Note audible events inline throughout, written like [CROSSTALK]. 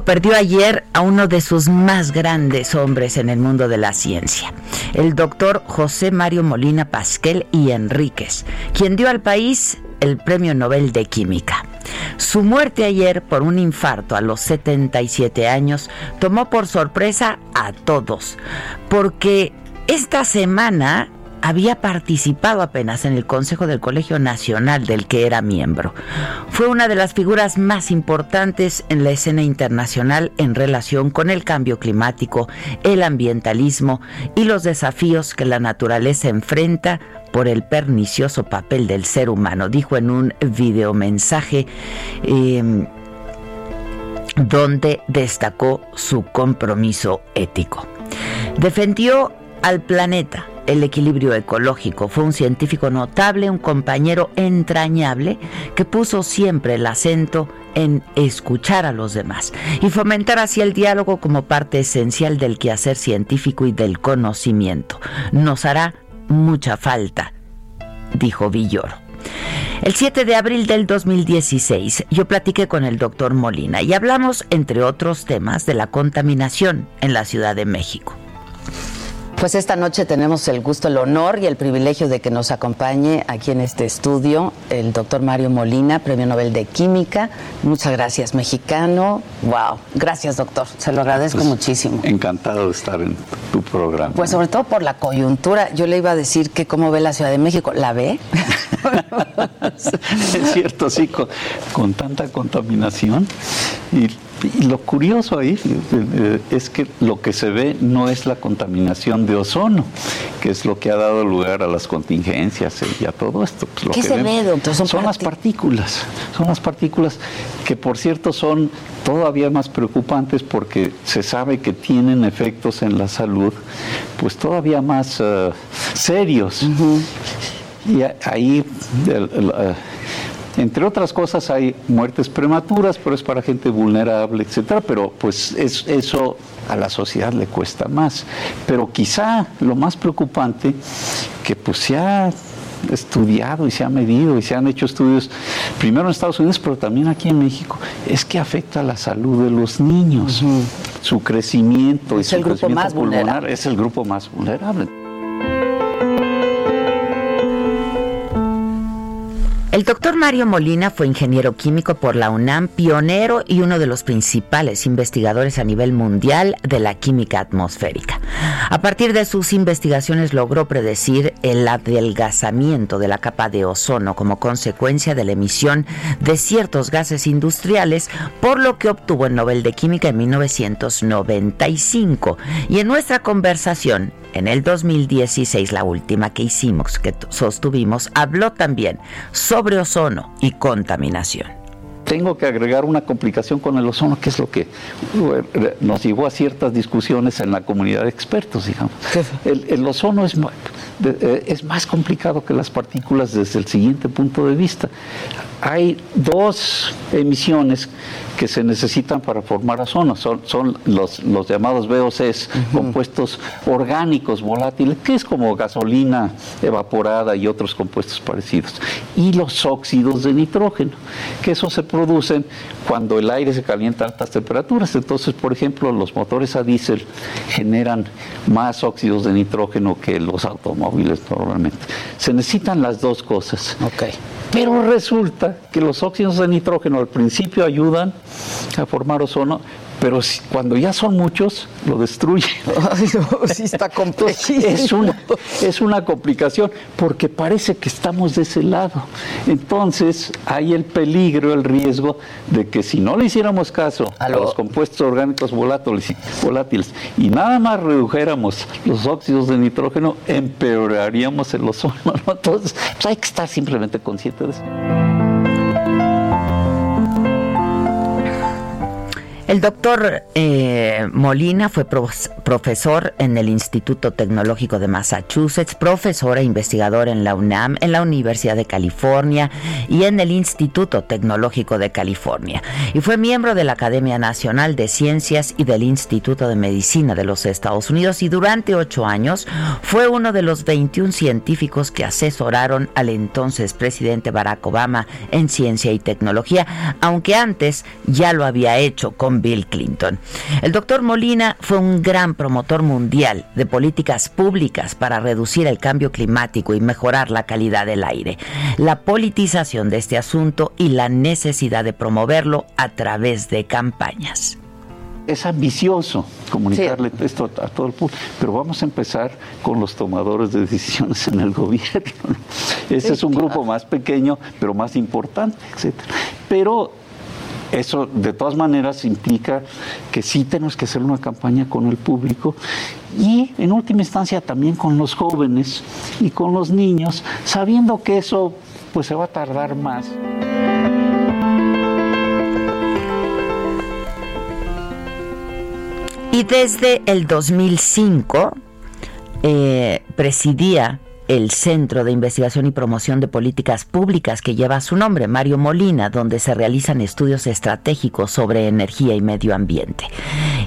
Perdió ayer a uno de sus más grandes hombres en el mundo de la ciencia, el doctor José Mario Molina Pasquel y Enríquez, quien dio al país el Premio Nobel de Química. Su muerte ayer por un infarto a los 77 años tomó por sorpresa a todos, porque esta semana había participado apenas en el Consejo del Colegio Nacional del que era miembro. Fue una de las figuras más importantes en la escena internacional en relación con el cambio climático, el ambientalismo y los desafíos que la naturaleza enfrenta por el pernicioso papel del ser humano, dijo en un videomensaje eh, donde destacó su compromiso ético. Defendió al planeta el equilibrio ecológico. Fue un científico notable, un compañero entrañable que puso siempre el acento en escuchar a los demás y fomentar así el diálogo como parte esencial del quehacer científico y del conocimiento. Nos hará mucha falta, dijo Villoro. El 7 de abril del 2016 yo platiqué con el doctor Molina y hablamos, entre otros temas, de la contaminación en la Ciudad de México. Pues esta noche tenemos el gusto, el honor y el privilegio de que nos acompañe aquí en este estudio el doctor Mario Molina, Premio Nobel de Química. Muchas gracias, mexicano. Wow, gracias doctor, se lo agradezco pues, muchísimo. Encantado de estar en tu programa. Pues sobre todo por la coyuntura. Yo le iba a decir que cómo ve la Ciudad de México. ¿La ve? [LAUGHS] es cierto, sí, con, con tanta contaminación y y lo curioso ahí eh, es que lo que se ve no es la contaminación de ozono, que es lo que ha dado lugar a las contingencias y a todo esto. Pues, ¿Qué se ve, doctor? Son, las partículas, son las partículas que por cierto son todavía más preocupantes porque se sabe que tienen efectos en la salud, pues todavía más eh, serios. Y ahí... Eh, entre otras cosas hay muertes prematuras, pero es para gente vulnerable, etcétera, pero pues es, eso a la sociedad le cuesta más. Pero quizá lo más preocupante que pues se ha estudiado y se ha medido y se han hecho estudios primero en Estados Unidos, pero también aquí en México, es que afecta a la salud de los niños, su crecimiento es el grupo más vulnerable. es el grupo más vulnerable. El doctor Mario Molina fue ingeniero químico por la UNAM, pionero y uno de los principales investigadores a nivel mundial de la química atmosférica. A partir de sus investigaciones logró predecir el adelgazamiento de la capa de ozono como consecuencia de la emisión de ciertos gases industriales, por lo que obtuvo el Nobel de Química en 1995. Y en nuestra conversación en el 2016, la última que hicimos, que sostuvimos, habló también sobre ozono y contaminación. Tengo que agregar una complicación con el ozono, que es lo que eh, nos llevó a ciertas discusiones en la comunidad de expertos, digamos. El, el ozono es, eh, es más complicado que las partículas desde el siguiente punto de vista. Hay dos emisiones que se necesitan para formar ozono. Son, son los, los, llamados VOCs, compuestos orgánicos volátiles, que es como gasolina evaporada y otros compuestos parecidos. Y los óxidos de nitrógeno, que esos se producen cuando el aire se calienta a altas temperaturas. Entonces, por ejemplo, los motores a diésel generan más óxidos de nitrógeno que los automóviles normalmente. Se necesitan las dos cosas. Okay. Pero resulta que los óxidos de nitrógeno al principio ayudan a formar ozono, pero cuando ya son muchos, lo destruye. [LAUGHS] sí está es, una, es una complicación porque parece que estamos de ese lado. Entonces hay el peligro, el riesgo de que si no le hiciéramos caso a, los compuestos orgánicos volátiles, volátiles y nada más redujéramos los óxidos de nitrógeno, empeoraríamos el ozono. Entonces pues hay que estar simplemente consciente de eso. El doctor eh, Molina fue profesor en el Instituto Tecnológico de Massachusetts, profesor e investigador en la UNAM, en la Universidad de California y en el Instituto Tecnológico de California. Y fue miembro de la Academia Nacional de Ciencias y del Instituto de Medicina de los Estados Unidos y durante ocho años fue uno de los 21 científicos que asesoraron al entonces presidente Barack Obama en ciencia y tecnología, aunque antes ya lo había hecho con Bill Clinton. El doctor Molina fue un gran promotor mundial de políticas públicas para reducir el cambio climático y mejorar la calidad del aire, la politización de este asunto y la necesidad de promoverlo a través de campañas es ambicioso comunicarle esto a, todo el público, pero vamos a empezar con los tomadores de decisiones en el [LAUGHS] gobierno. Ese es un grupo más pequeño, pero más importante, etcétera. Pero eso de todas maneras implica que sí tenemos que hacer una campaña con el público y en última instancia también con los jóvenes y con los niños, sabiendo que eso pues se va a tardar más. Y desde el 2005 eh, presidía el Centro de Investigación y Promoción de Políticas Públicas que lleva su nombre, Mario Molina, donde se realizan estudios estratégicos sobre energía y medio ambiente.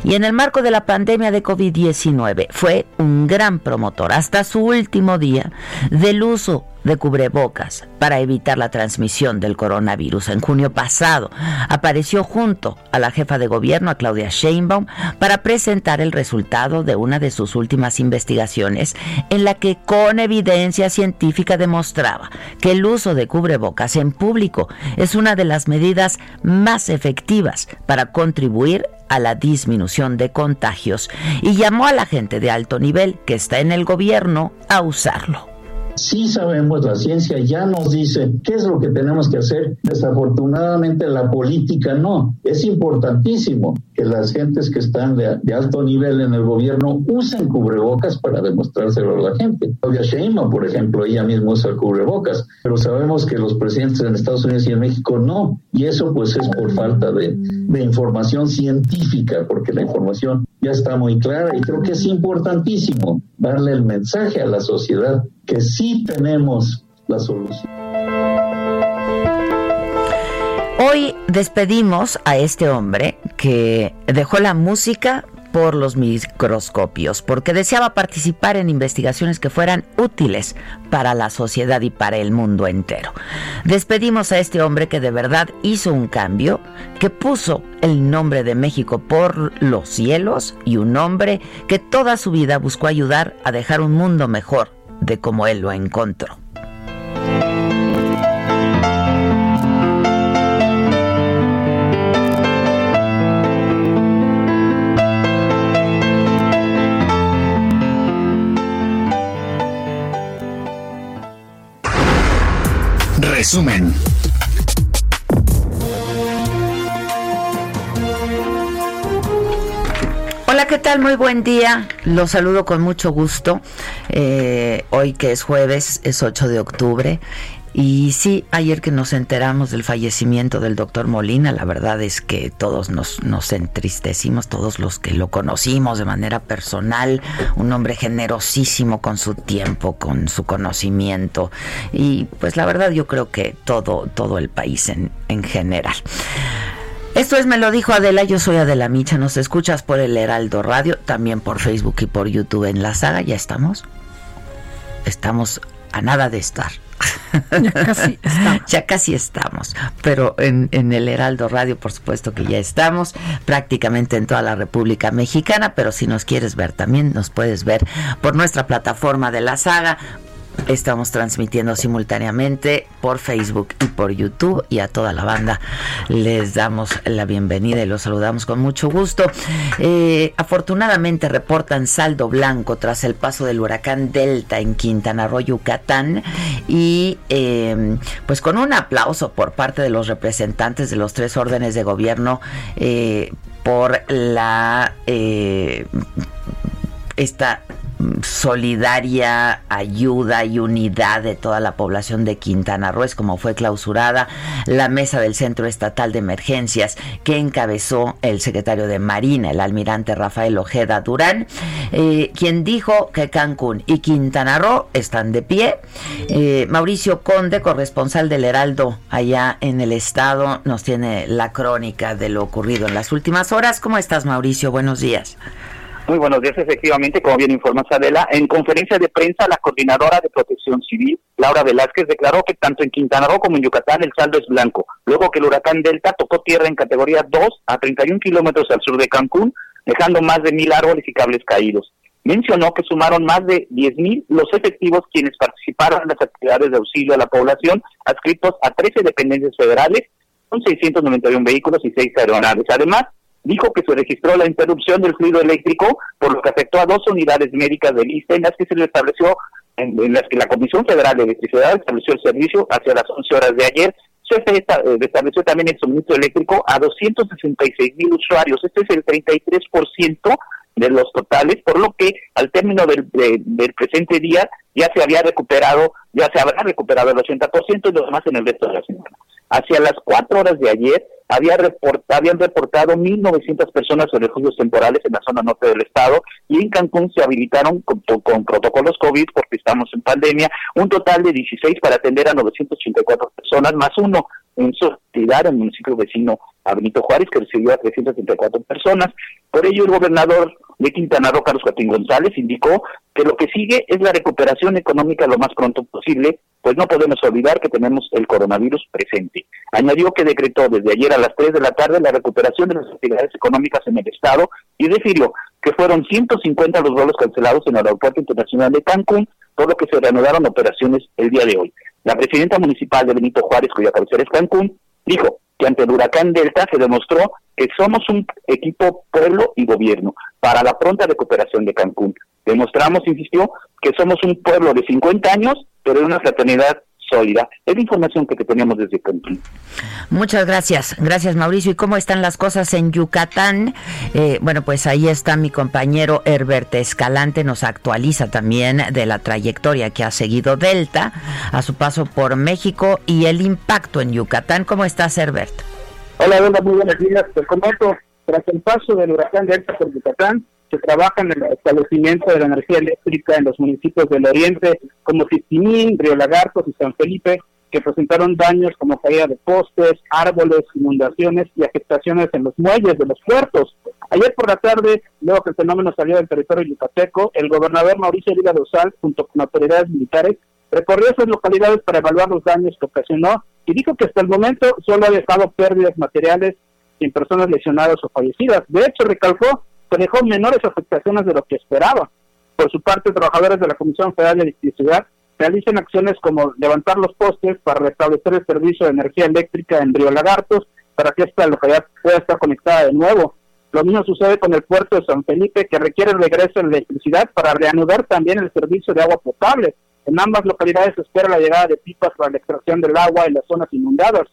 Y en el marco de la pandemia de COVID-19 fue un gran promotor hasta su último día del uso de cubrebocas para evitar la transmisión del coronavirus. En junio pasado apareció junto a la jefa de gobierno, a Claudia Sheinbaum, para presentar el resultado de una de sus últimas investigaciones en la que con evidencia científica demostraba que el uso de cubrebocas en público es una de las medidas más efectivas para contribuir a la disminución de contagios y llamó a la gente de alto nivel que está en el gobierno a usarlo. Sí sabemos, la ciencia ya nos dice qué es lo que tenemos que hacer. Desafortunadamente la política no. Es importantísimo que las gentes que están de, alto nivel en el gobierno usen cubrebocas para demostrárselo a la gente. Claudia Sheinbaum, por ejemplo, ella misma usa cubrebocas, pero sabemos que los presidentes en Estados Unidos y en México no. Y eso pues es por falta de, de información científica, porque la información ya está muy clara y creo que es importantísimo darle el mensaje a la sociedad que sí tenemos la solución. Hoy despedimos a este hombre que dejó la música por los microscopios, porque deseaba participar en investigaciones que fueran útiles para la sociedad y para el mundo entero. Despedimos a este hombre que de verdad hizo un cambio, que puso el nombre de México por los cielos y un hombre que toda su vida buscó ayudar a dejar un mundo mejor de como él lo encontró. Resumen. Hola, ¿qué tal? Muy buen día. Los saludo con mucho gusto. Eh, hoy que es jueves, es 8 de octubre. Y sí, ayer que nos enteramos del fallecimiento del doctor Molina, la verdad es que todos nos, nos entristecimos, todos los que lo conocimos de manera personal, un hombre generosísimo con su tiempo, con su conocimiento. Y pues la verdad yo creo que todo, todo el país en, en general. Esto es Me lo dijo Adela, yo soy Adela Micha, nos escuchas por el Heraldo Radio, también por Facebook y por YouTube en la saga, ¿ya estamos? Estamos a nada de estar. Ya casi estamos. [LAUGHS] ya casi estamos. Pero en, en, el Heraldo Radio, por supuesto que ya estamos, prácticamente en toda la República Mexicana, pero si nos quieres ver también, nos puedes ver por nuestra plataforma de la saga Estamos transmitiendo simultáneamente por Facebook y por YouTube y a toda la banda les damos la bienvenida y los saludamos con mucho gusto. Eh, afortunadamente reportan saldo blanco tras el paso del huracán Delta en Quintana Roo, Yucatán y eh, pues con un aplauso por parte de los representantes de los tres órdenes de gobierno eh, por la esta solidaria ayuda y unidad de toda la población de Quintana Roo, es como fue clausurada la mesa del Centro Estatal de Emergencias que encabezó el secretario de Marina, el almirante Rafael Ojeda Durán, eh, quien dijo que Cancún y Quintana Roo están de pie. Eh, Mauricio Conde, corresponsal del Heraldo allá en el estado, nos tiene la crónica de lo ocurrido en las últimas horas. ¿Cómo estás, Mauricio? Buenos días. Muy buenos días, efectivamente, como bien informa Adela, en conferencia de prensa la coordinadora de protección civil, Laura Velázquez, declaró que tanto en Quintana Roo como en Yucatán el saldo es blanco, luego que el huracán Delta tocó tierra en categoría 2 a 31 kilómetros al sur de Cancún, dejando más de mil árboles y cables caídos. Mencionó que sumaron más de 10.000 los efectivos quienes participaron en las actividades de auxilio a la población, adscritos a 13 dependencias federales, con 691 vehículos y 6 aeronaves. Además, dijo que se registró la interrupción del fluido eléctrico, por lo que afectó a dos unidades médicas del ISTE, en las que se le estableció, en, las que la Comisión Federal de Electricidad estableció el servicio hacia las 11 horas de ayer. Se eh, estableció también el suministro eléctrico a 266 mil usuarios. Este es el 33% de los totales, por lo que al término del, del presente día ya se había recuperado, ya se habrá recuperado el 80% y lo demás en el resto de la semana. Hacia las 4 horas de ayer, había habían reportado 1.900 personas refugios temporales en la zona norte del estado y en Cancún se habilitaron con, protocolos COVID porque estamos en pandemia, un total de 16 para atender a 984 personas, más uno en su en el municipio vecino a Benito Juárez, que recibió a 334 personas. Por ello, el gobernador de Quintana Roo, Carlos Joaquín González, indicó que lo que sigue es la recuperación económica lo más pronto posible, pues no podemos olvidar que tenemos el coronavirus presente. Añadió que decretó desde ayer a las 3 de la tarde la recuperación de las actividades económicas en el Estado y refirió que fueron 150 los vuelos cancelados en el Aeropuerto Internacional de Cancún, por lo que se reanudaron operaciones el día de hoy. La presidenta municipal de Benito Juárez, cuya cabecera es Cancún, dijo que ante el huracán Delta se demostró que somos un equipo pueblo y gobierno para la pronta recuperación de Cancún. Demostramos, insistió, que somos un pueblo de 50 años, pero de una fraternidad sólida. Es la información que teníamos desde Cancún. Muchas gracias, gracias Mauricio. ¿Y cómo están las cosas en Yucatán? Eh, bueno, pues ahí está mi compañero Herbert Escalante, nos actualiza también de la trayectoria que ha seguido Delta a su paso por México y el impacto en Yucatán. ¿Cómo estás, Herbert? Hola, Brenda, muy buenos días. Te comento, tras el paso del huracán Delta por Yucatán, se trabaja en el establecimiento de la energía eléctrica en los municipios del oriente como Fistimín, Río Lagartos y San Felipe, que presentaron daños como caída de postes, árboles, inundaciones y afectaciones en los muelles de los puertos. Ayer por la tarde, luego que el fenómeno salió del territorio yucateco, el gobernador Mauricio Liga Dosal, junto con autoridades militares, recorrió esas localidades para evaluar los daños que ocasionó y dijo que hasta el momento solo ha dejado pérdidas materiales sin personas lesionadas o fallecidas. De hecho, recalcó dejó menores afectaciones de lo que esperaba. Por su parte, trabajadores de la Comisión Federal de Electricidad realizan acciones como levantar los postes para restablecer el servicio de energía eléctrica en Río Lagartos para que esta localidad pueda estar conectada de nuevo. Lo mismo sucede con el puerto de San Felipe, que requiere el regreso de electricidad para reanudar también el servicio de agua potable. En ambas localidades se espera la llegada de pipas para la extracción del agua en las zonas inundadas.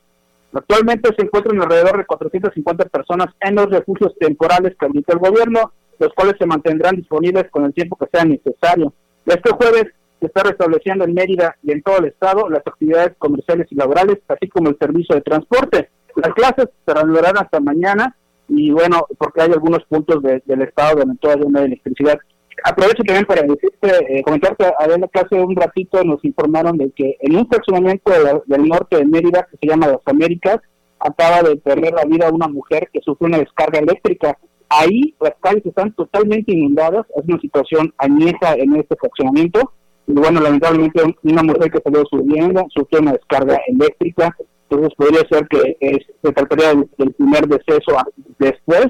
Actualmente se encuentran alrededor de 450 personas en los refugios temporales que habilita el gobierno, los cuales se mantendrán disponibles con el tiempo que sea necesario. Este jueves se está restableciendo en Mérida y en todo el estado las actividades comerciales y laborales, así como el servicio de transporte. Las clases se reanudarán hasta mañana y bueno, porque hay algunos puntos del estado donde todavía no hay electricidad aprovecho también para decirte, eh, comentarte, a ver, hace un ratito nos informaron de que en un fraccionamiento del norte de Mérida, que se llama Las Américas, acaba de perder la vida una mujer que sufrió una descarga eléctrica. Ahí las calles están totalmente inundadas, es una situación añeja en este fraccionamiento. Y bueno, lamentablemente una mujer que salió subiendo sufrió una descarga eléctrica, entonces podría ser que se trataría del, primer deceso después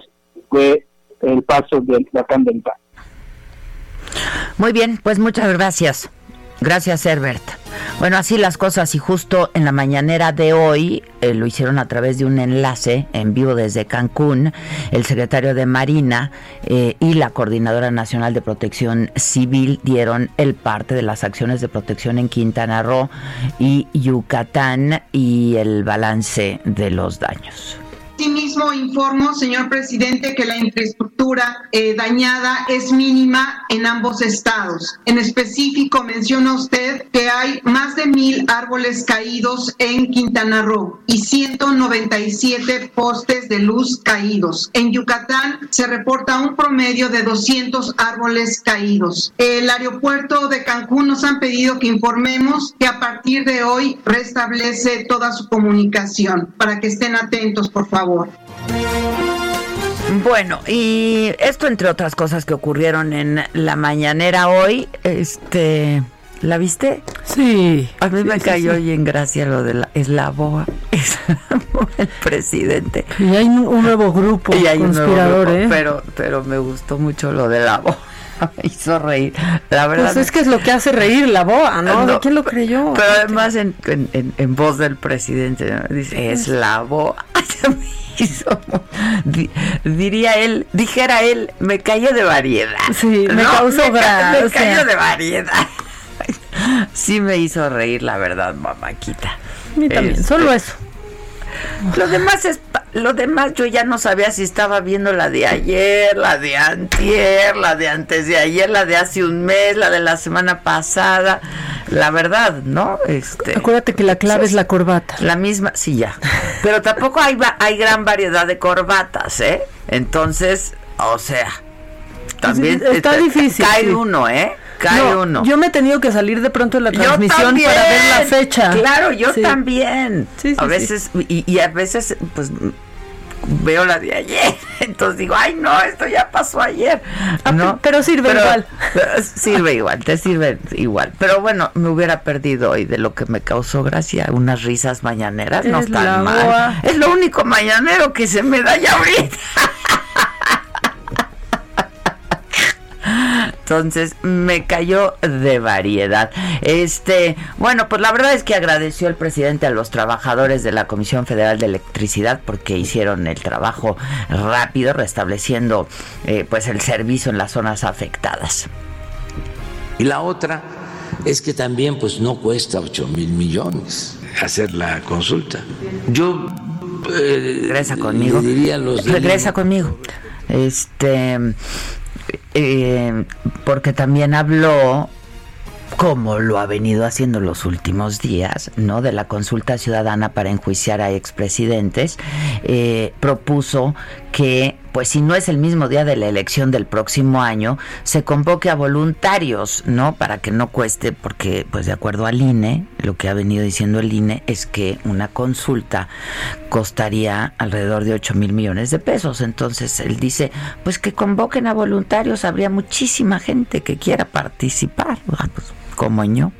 de el paso de la pandemia. Muy bien, pues muchas gracias. Gracias, Herbert. Bueno, así las cosas y justo en la mañanera de hoy eh, lo hicieron a través de un enlace en vivo desde Cancún, el secretario de Marina eh, y la Coordinadora Nacional de Protección Civil dieron el parte de las acciones de protección en Quintana Roo y Yucatán y el balance de los daños. Asimismo, informo, señor presidente, que la infraestructura eh, dañada es mínima en ambos estados. En específico, menciona usted que hay más de mil árboles caídos en Quintana Roo y 197 postes de luz caídos. En Yucatán se reporta un promedio de 200 árboles caídos. El aeropuerto de Cancún nos han pedido que informemos que a partir de hoy restablece toda su comunicación para que estén atentos, por favor. Bueno, y esto entre otras cosas que ocurrieron en la mañanera hoy, este, ¿la viste? Sí. A mí me cayó hoy en gracia lo de la eslavoa, [LAUGHS] el presidente. Y hay un nuevo grupo y hay conspirador, un nuevo grupo, ¿eh? Pero, pero me gustó mucho lo de la boa. [LAUGHS] me hizo reír. La verdad. Pues es que es lo que hace reír la boa, ¿no? ¿De quién lo creyó? Pero además en, en, en voz del presidente, ¿no? dice, es la boa. [LAUGHS] hizo, diría él, dijera él, me cayó de variedad. Sí, me causó gracia. Me cayó de variedad. [LAUGHS] Sí me hizo reír, la verdad, mamáquita. Mí también, este, solo eso. Lo demás es lo demás yo ya no sabía si estaba viendo la de ayer, la de antier, la de antes de ayer, la de hace un mes, la de la semana pasada. La verdad, ¿no? Este Acuérdate que la clave es la corbata. La misma, sí ya. Pero tampoco hay hay gran variedad de corbatas, ¿eh? Entonces, o sea, también está, difícil. Cae uno, ¿eh? Cae uno. Yo me he tenido que salir de pronto de la transmisión para ver la fecha. Claro, yo también. a veces, y, y, a veces, pues veo la de ayer. [LAUGHS] Entonces digo, ay no, esto ya pasó ayer. Ah, ¿no? Pero sirve igual. Sirve igual, te sirve igual. Pero bueno, me hubiera perdido hoy de lo que me causó gracia, unas risas mañaneras, no están mal. Es lo único mañanero que se me da ya ahorita. [LAUGHS] Entonces me cayó de variedad. Este, bueno, pues la verdad es que agradeció el presidente a los trabajadores de la Comisión Federal de Electricidad porque hicieron el trabajo rápido, restableciendo eh, pues el servicio en las zonas afectadas. Y la otra es que también pues no cuesta 8 mil millones hacer la consulta. Yo eh, regresa conmigo. Regresa conmigo. Este eh, porque también habló como lo ha venido haciendo los últimos días, ¿no? De la consulta ciudadana para enjuiciar a expresidentes, eh, propuso que, pues si no es el mismo día de la elección del próximo año, se convoque a voluntarios, ¿no? Para que no cueste, porque, pues de acuerdo al INE, lo que ha venido diciendo el INE es que una consulta costaría alrededor de 8 mil millones de pesos. Entonces él dice, pues que convoquen a voluntarios, habría muchísima gente que quiera participar. Pues, como yo.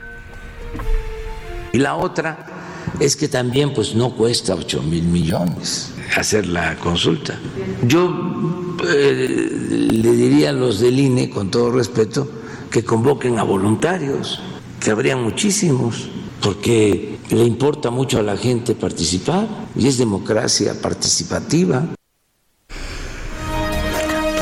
Y la otra es que también pues no cuesta 8 mil millones hacer la consulta. Yo eh, le diría a los del INE, con todo respeto, que convoquen a voluntarios, que habrían muchísimos, porque le importa mucho a la gente participar y es democracia participativa.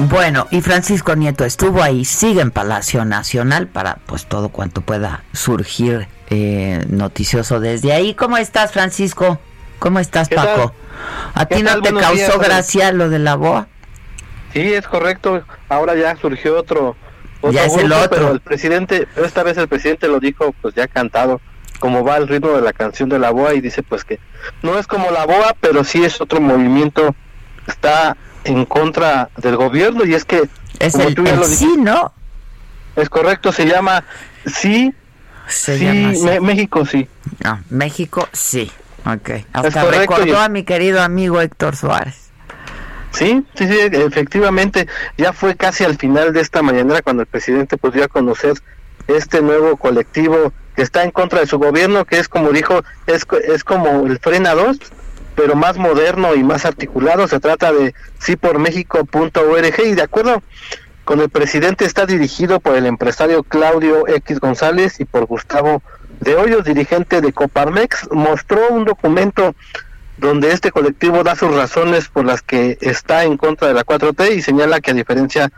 Bueno, y Francisco Nieto estuvo ahí, sigue en Palacio Nacional para pues todo cuanto pueda surgir eh, noticioso desde ahí. ¿Cómo estás, Francisco? ¿Cómo estás, Paco? ¿A ti no te causó gracia lo de la BOA? Sí, es correcto. Ahora ya surgió otro, ya es el otro. Pero el presidente, esta vez el presidente lo dijo, pues ya cantado, como va el ritmo de la canción de la BOA y dice pues que no es como la BOA, pero sí es otro movimiento, está en contra del gobierno y es que es el, sí, ¿no? Es correcto, se llama sí, se sí, México sí. México sí. Ok. Hasta recordó a mi querido amigo Héctor Suárez. Sí, sí, sí, efectivamente, ya fue casi al final de esta mañana cuando el presidente podría conocer este nuevo colectivo que está en contra de su gobierno, que es como dijo, es, es como el Frena 2, pero más moderno y más articulado. Se trata de sí por México.org y de acuerdo con el presidente está dirigido por el empresario Claudio X González y por Gustavo de Hoyos, dirigente de Coparmex, mostró un documento donde este colectivo da sus razones por las que está en contra de la 4T y señala que a diferencia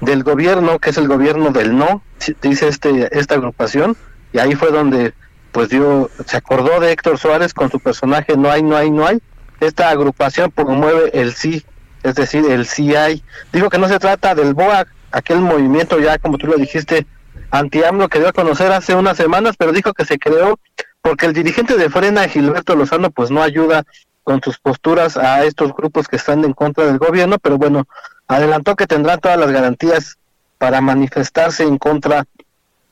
del gobierno, que es el gobierno del no, dice este esta agrupación, y ahí fue donde pues dio, se acordó de Héctor Suárez con su personaje No hay, no hay, no hay. Esta agrupación promueve el sí, es decir, el sí hay. Digo que no se trata del BOA, aquel movimiento ya, como tú lo dijiste, anti-AMLO que dio a conocer hace unas semanas, pero dijo que se creó porque el dirigente de Frena, Gilberto Lozano, pues no ayuda con sus posturas a estos grupos que están en contra del gobierno, pero bueno, adelantó que tendrán todas las garantías para manifestarse en contra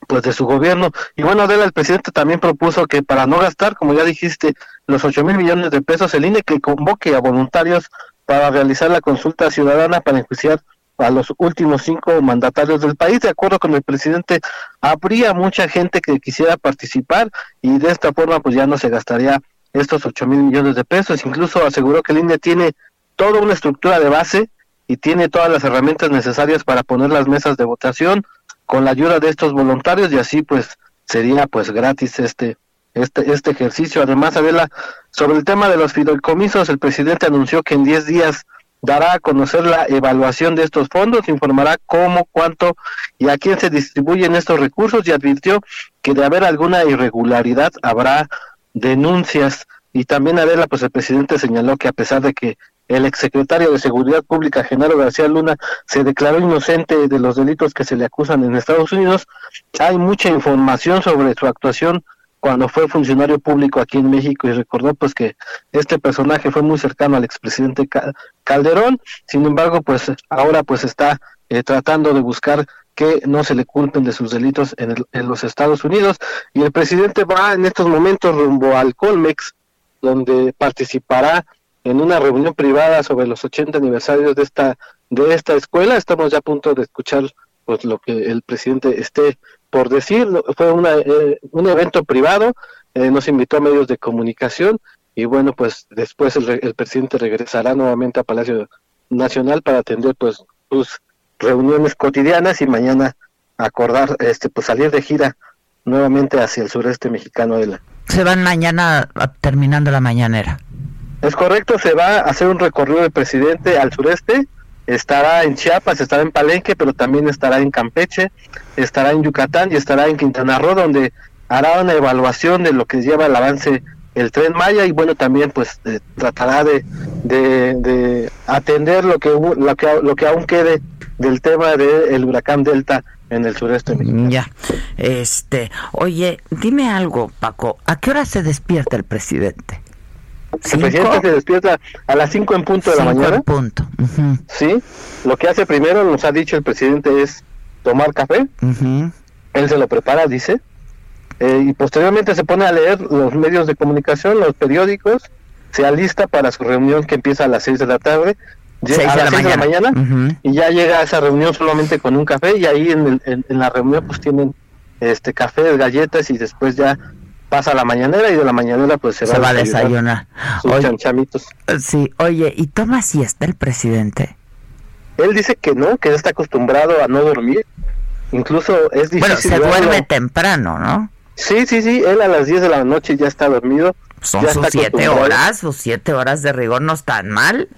pues de su gobierno. Y bueno, Adela, el presidente también propuso que para no gastar, como ya dijiste, los 8 mil millones de pesos, el INE que convoque a voluntarios para realizar la consulta ciudadana para enjuiciar a los últimos cinco mandatarios del país. De acuerdo con el presidente, habría mucha gente que quisiera participar y de esta forma pues ya no se gastaría estos 8 mil millones de pesos. Incluso aseguró que el INE tiene toda una estructura de base y tiene todas las herramientas necesarias para poner las mesas de votación con la ayuda de estos voluntarios y así pues sería pues gratis este este este ejercicio. Además, Adela, sobre el tema de los fideicomisos, el presidente anunció que en 10 días dará a conocer la evaluación de estos fondos, informará cómo, cuánto y a quién se distribuyen estos recursos y advirtió que de haber alguna irregularidad habrá denuncias. Y también, Adela, pues el presidente señaló que a pesar de que el exsecretario de Seguridad Pública, Genaro García Luna, se declaró inocente de los delitos que se le acusan en Estados Unidos, hay mucha información sobre su actuación cuando fue funcionario público aquí en México y recordó pues que este personaje fue muy cercano al expresidente Calderón, sin embargo pues ahora pues está eh, tratando de buscar que no se le culpen de sus delitos en, en, los Estados Unidos. Y el presidente va en estos momentos rumbo al Colmex donde participará en una reunión privada sobre los 80 aniversarios de esta de esta escuela estamos ya a punto de escuchar pues lo que el presidente esté por decir fue una, eh, un evento privado eh, nos invitó a medios de comunicación y bueno pues después el, el presidente regresará nuevamente a Palacio Nacional para atender pues sus reuniones cotidianas y mañana acordar, este, pues salir de gira nuevamente hacia el sureste mexicano de la. Se van mañana terminando la mañanera. Es correcto, se va a hacer un recorrido del presidente al sureste, estará en Chiapas, estará en Palenque, pero también estará en Campeche, estará en Yucatán y estará en Quintana Roo, donde hará una evaluación de lo que lleva el avance el tren Maya y bueno también pues eh, tratará de, de, atender lo que lo que lo que aún quede del tema del huracán Delta en el sureste mexicano. Ya, este, oye, dime algo, Paco, ¿a qué hora se despierta el presidente? El presidente se despierta a las 5 en punto de la mañana. En punto. Sí, lo que hace primero, nos ha dicho el presidente, es tomar café. Él se lo prepara, dice. Eh, y posteriormente se pone a leer los medios de comunicación, los periódicos, se alista para su reunión que empieza a las 6 de la tarde a las de la mañana y ya llega a esa reunión solamente con un café y ahí en, en, la reunión pues tienen este café, galletas y después ya pasa la mañanera y de la mañanera pues se, va, a desayunar. Oye, chanchamitos. Sí, oye, ¿y toma siesta el presidente? Él dice que no, que está acostumbrado a no dormir. Incluso es difícil. Bueno, se duerme temprano, ¿no? Sí, sí, sí, él a las 10 de la noche ya está dormido. Son sus siete horas, sus siete horas de rigor no están mal.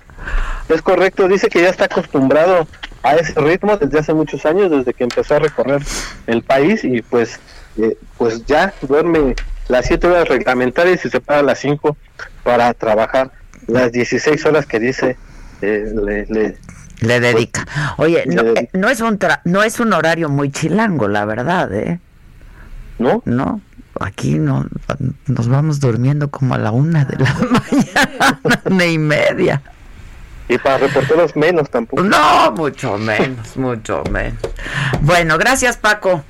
Es correcto, dice que ya está acostumbrado a ese ritmo desde hace muchos años, desde que empezó a recorrer el país y pues, eh, pues ya duerme las 7 horas reglamentarias y se para a las 5 para trabajar las 16 horas que dice eh, le, le, le, dedica. Oye, no, eh, no, es un no es un horario muy chilango, la verdad, ¿eh? ¿No? No, aquí no, nos vamos durmiendo como a la una de la [LAUGHS] mañana, una y media. Y para reporteros menos tampoco. No, mucho menos, mucho menos. Bueno, gracias Paco.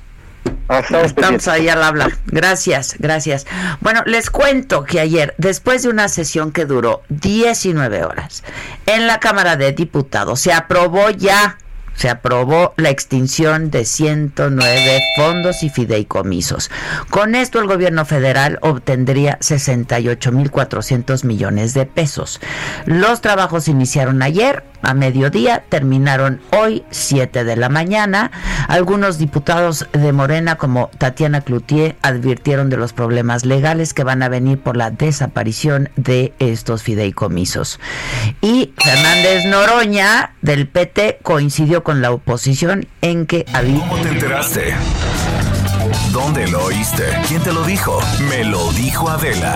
Ah, estamos, ahí al hablar. Gracias, gracias. Bueno, les cuento que ayer, después de una sesión que duró 19 horas, en la Cámara de Diputados se aprobó ya se aprobó la extinción de 109 fondos y fideicomisos. Con esto el gobierno federal obtendría 68.400 millones de pesos. Los trabajos iniciaron ayer a mediodía, terminaron hoy 7 de la mañana. Algunos diputados de Morena como Tatiana Cloutier advirtieron de los problemas legales que van a venir por la desaparición de estos fideicomisos. Y Fernández Noroña del PT coincidió con la oposición en que había... ¿Cómo te enteraste? ¿Dónde lo oíste? ¿Quién te lo dijo? Me lo dijo Adela.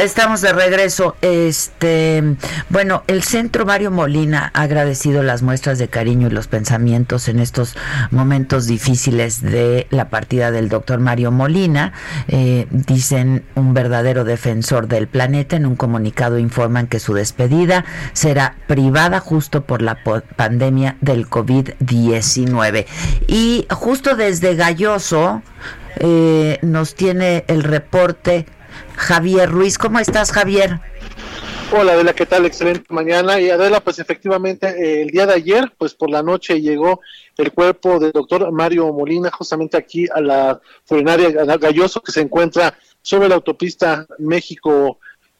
Estamos de regreso. Este, bueno, el Centro Mario Molina ha agradecido las muestras de cariño y los pensamientos en estos momentos difíciles de la partida del doctor Mario Molina. Eh, dicen un verdadero defensor del planeta. En un comunicado informan que su despedida será privada justo por la pandemia del COVID-19. Y justo desde Galloso eh, nos tiene el reporte Javier Ruiz. ¿Cómo estás, Javier? Hola Adela, ¿qué tal? Excelente mañana. Y Adela, pues efectivamente eh, el día de ayer, pues por la noche llegó el cuerpo del doctor Mario Molina justamente aquí a la funeraria Galloso que se encuentra sobre la autopista México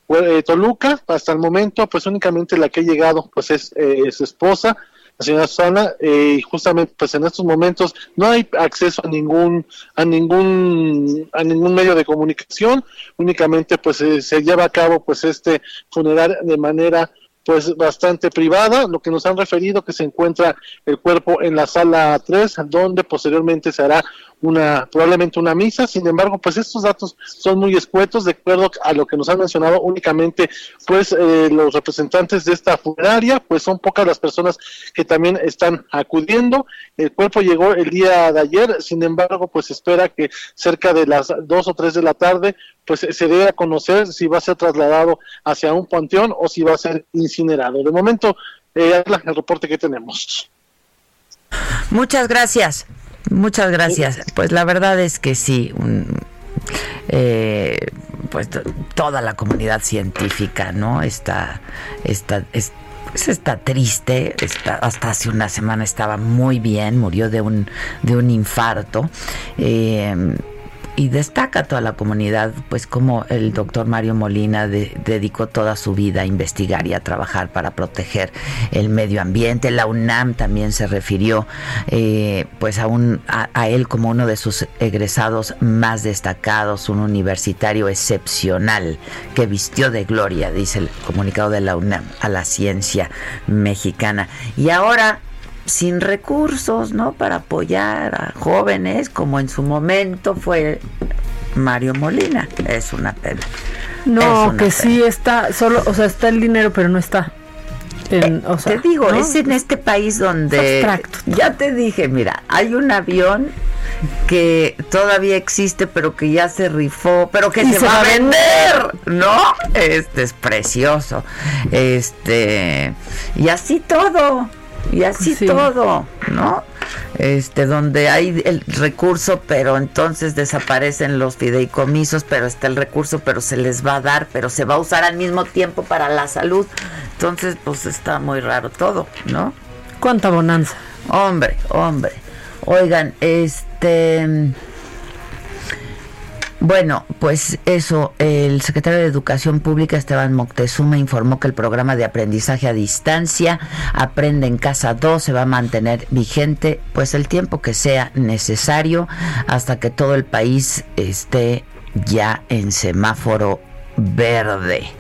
eh, Toluca. Hasta el momento, pues únicamente la que ha llegado, pues es eh, su esposa, señora Susana, eh, justamente pues en estos momentos no hay acceso a ningún a ningún a ningún medio de comunicación. Únicamente pues se lleva a cabo pues este funeral de manera pues bastante privada, lo que nos han referido que se encuentra el cuerpo en la sala 3, donde posteriormente se hará una probablemente una misa. Sin embargo, pues estos datos son muy escuetos de acuerdo a lo que nos han mencionado únicamente pues eh, los representantes de esta funeraria, pues son pocas las personas que también están acudiendo. El cuerpo llegó el día de ayer, sin embargo, pues espera que cerca de las dos o tres de la tarde pues se debe a conocer si va a ser trasladado hacia un panteón o si va a ser incinerado. De momento, eh, el reporte que tenemos. Muchas gracias. Muchas gracias. Pues la verdad es que sí, eh, pues toda la comunidad científica, ¿no? Está, está, pues está triste. Está, hasta hace una semana estaba muy bien, murió de un, de un infarto. Eh, y destaca toda la comunidad, pues como el doctor Mario Molina dedicó toda su vida a investigar y a trabajar para proteger el medio ambiente. La UNAM también se refirió eh, pues a, un, a, él como uno de sus egresados más destacados, un universitario excepcional que vistió de gloria, dice el comunicado de la UNAM, a la ciencia mexicana. Y ahora sin recursos, ¿no? Para apoyar a jóvenes, como en su momento fue Mario Molina. Es una pena. No, que sí está, solo, o sea, está el dinero, pero no está. Eh, te digo, es en este país donde ya te dije, mira, hay un avión que todavía existe, pero que ya se rifó, pero que se, va, a vender, ¿no? Este es precioso. Este, y así todo, y así todo, ¿no? Este, donde hay el recurso, pero entonces desaparecen los fideicomisos, pero está el recurso, pero se les va a dar, pero se va a usar al mismo tiempo para la salud. Entonces, pues está muy raro todo, ¿no? ¿Cuánta bonanza? Hombre, hombre. Oigan, este... Bueno, pues eso, el secretario de Educación Pública, Esteban Moctezuma, informó que el programa de aprendizaje a distancia, Aprende en Casa 2, se va a mantener vigente pues el tiempo que sea necesario hasta que todo el país esté ya en semáforo verde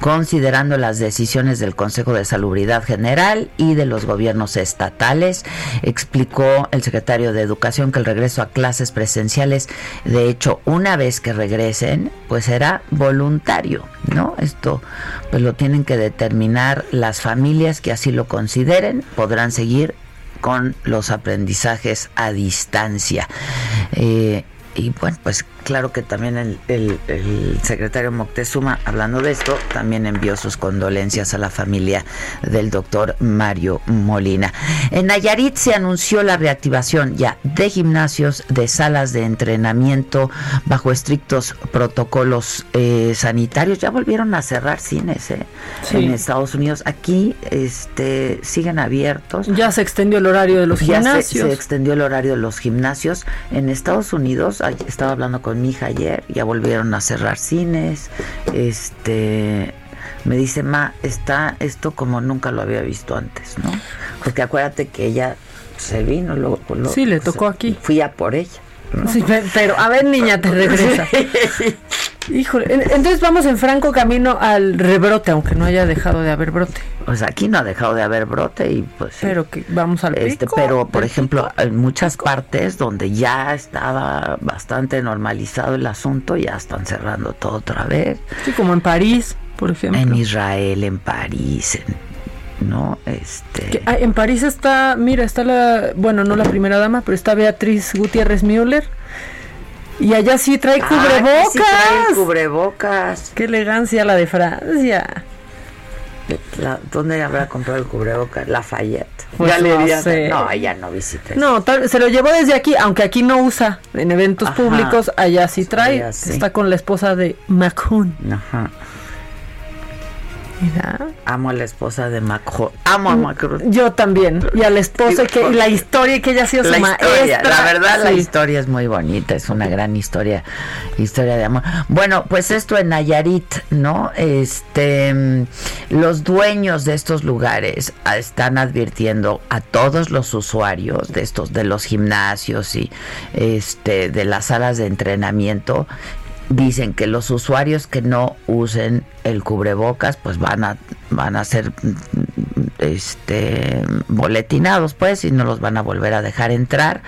considerando las decisiones del Consejo de Salubridad General y de los gobiernos estatales. Explicó el secretario de Educación que el regreso a clases presenciales, de hecho, una vez que regresen, pues será voluntario, ¿no? Esto pues lo tienen que determinar las familias que así lo consideren, podrán seguir con los aprendizajes a distancia. Eh, y bueno, pues claro que también el, secretario Moctezuma, hablando de esto, también envió sus condolencias a la familia del doctor Mario Molina. En Nayarit se anunció la reactivación ya de gimnasios, de salas de entrenamiento bajo estrictos protocolos eh, sanitarios. Ya volvieron a cerrar cines eh, en Estados Unidos. Aquí este, siguen abiertos. Ya se extendió el horario de los gimnasios. Se, se extendió el horario de los gimnasios. En Estados Unidos, estaba hablando con mi hija ayer, ya volvieron a cerrar cines, este me dice, ma, está esto como nunca lo había visto antes, ¿no? Porque acuérdate que ella se vino, luego... sí, le tocó aquí. Fui a por ella. Sí, pero a ver, niña, te regresa. [LAUGHS] Híjole, entonces vamos en franco camino al rebrote, aunque no haya dejado de haber brote. Pues aquí no ha dejado de haber brote y pues pero que vamos al este, pero por ejemplo, en muchas partes donde ya estaba bastante normalizado el asunto, ya están cerrando todo otra vez. Sí, como en París, por ejemplo. En Israel, en París, no este en París está mira está la bueno no la primera dama pero está Beatriz Gutiérrez Müller y allá sí trae ah, cubrebocas. sí trae cubrebocas. Qué elegancia la de Francia. ¿Dónde habrá comprado el cubrebocas? Lafayette. Pues ya no, le no, ella no visita. No, se lo llevó desde aquí, aunque aquí no usa en eventos públicos, allá sí trae. Está con la esposa de Macron. Ajá. Amo a la esposa de Macron. Amo a mm, Macron. Yo también. Y a la esposa que la historia que ella ha sido su maestra. La verdad, la historia es muy bonita. Es una gran historia, historia de amor. Bueno, pues esto en Nayarit, ¿no? Este, los dueños de estos lugares están advirtiendo a todos los usuarios de estos, de los gimnasios y este, de las salas de entrenamiento dicen que los usuarios que no usen el cubrebocas pues van a van a ser este boletinados pues y no los van a volver a dejar entrar.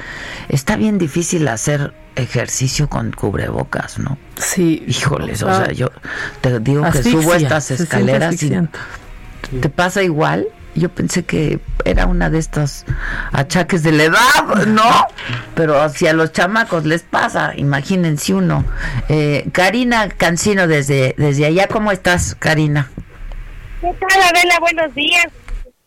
Está bien difícil hacer ejercicio con cubrebocas, ¿no? Sí. Híjoles, o sea, yo te digo que subo estas escaleras y te pasa igual yo pensé que era una de estas achaques de la edad, ¿no? Pero si a los chamacos les pasa, imagínense uno. Eh, Karina Cancino, desde, desde allá, ¿cómo estás, Karina? ¿Qué tal, Adela? Buenos días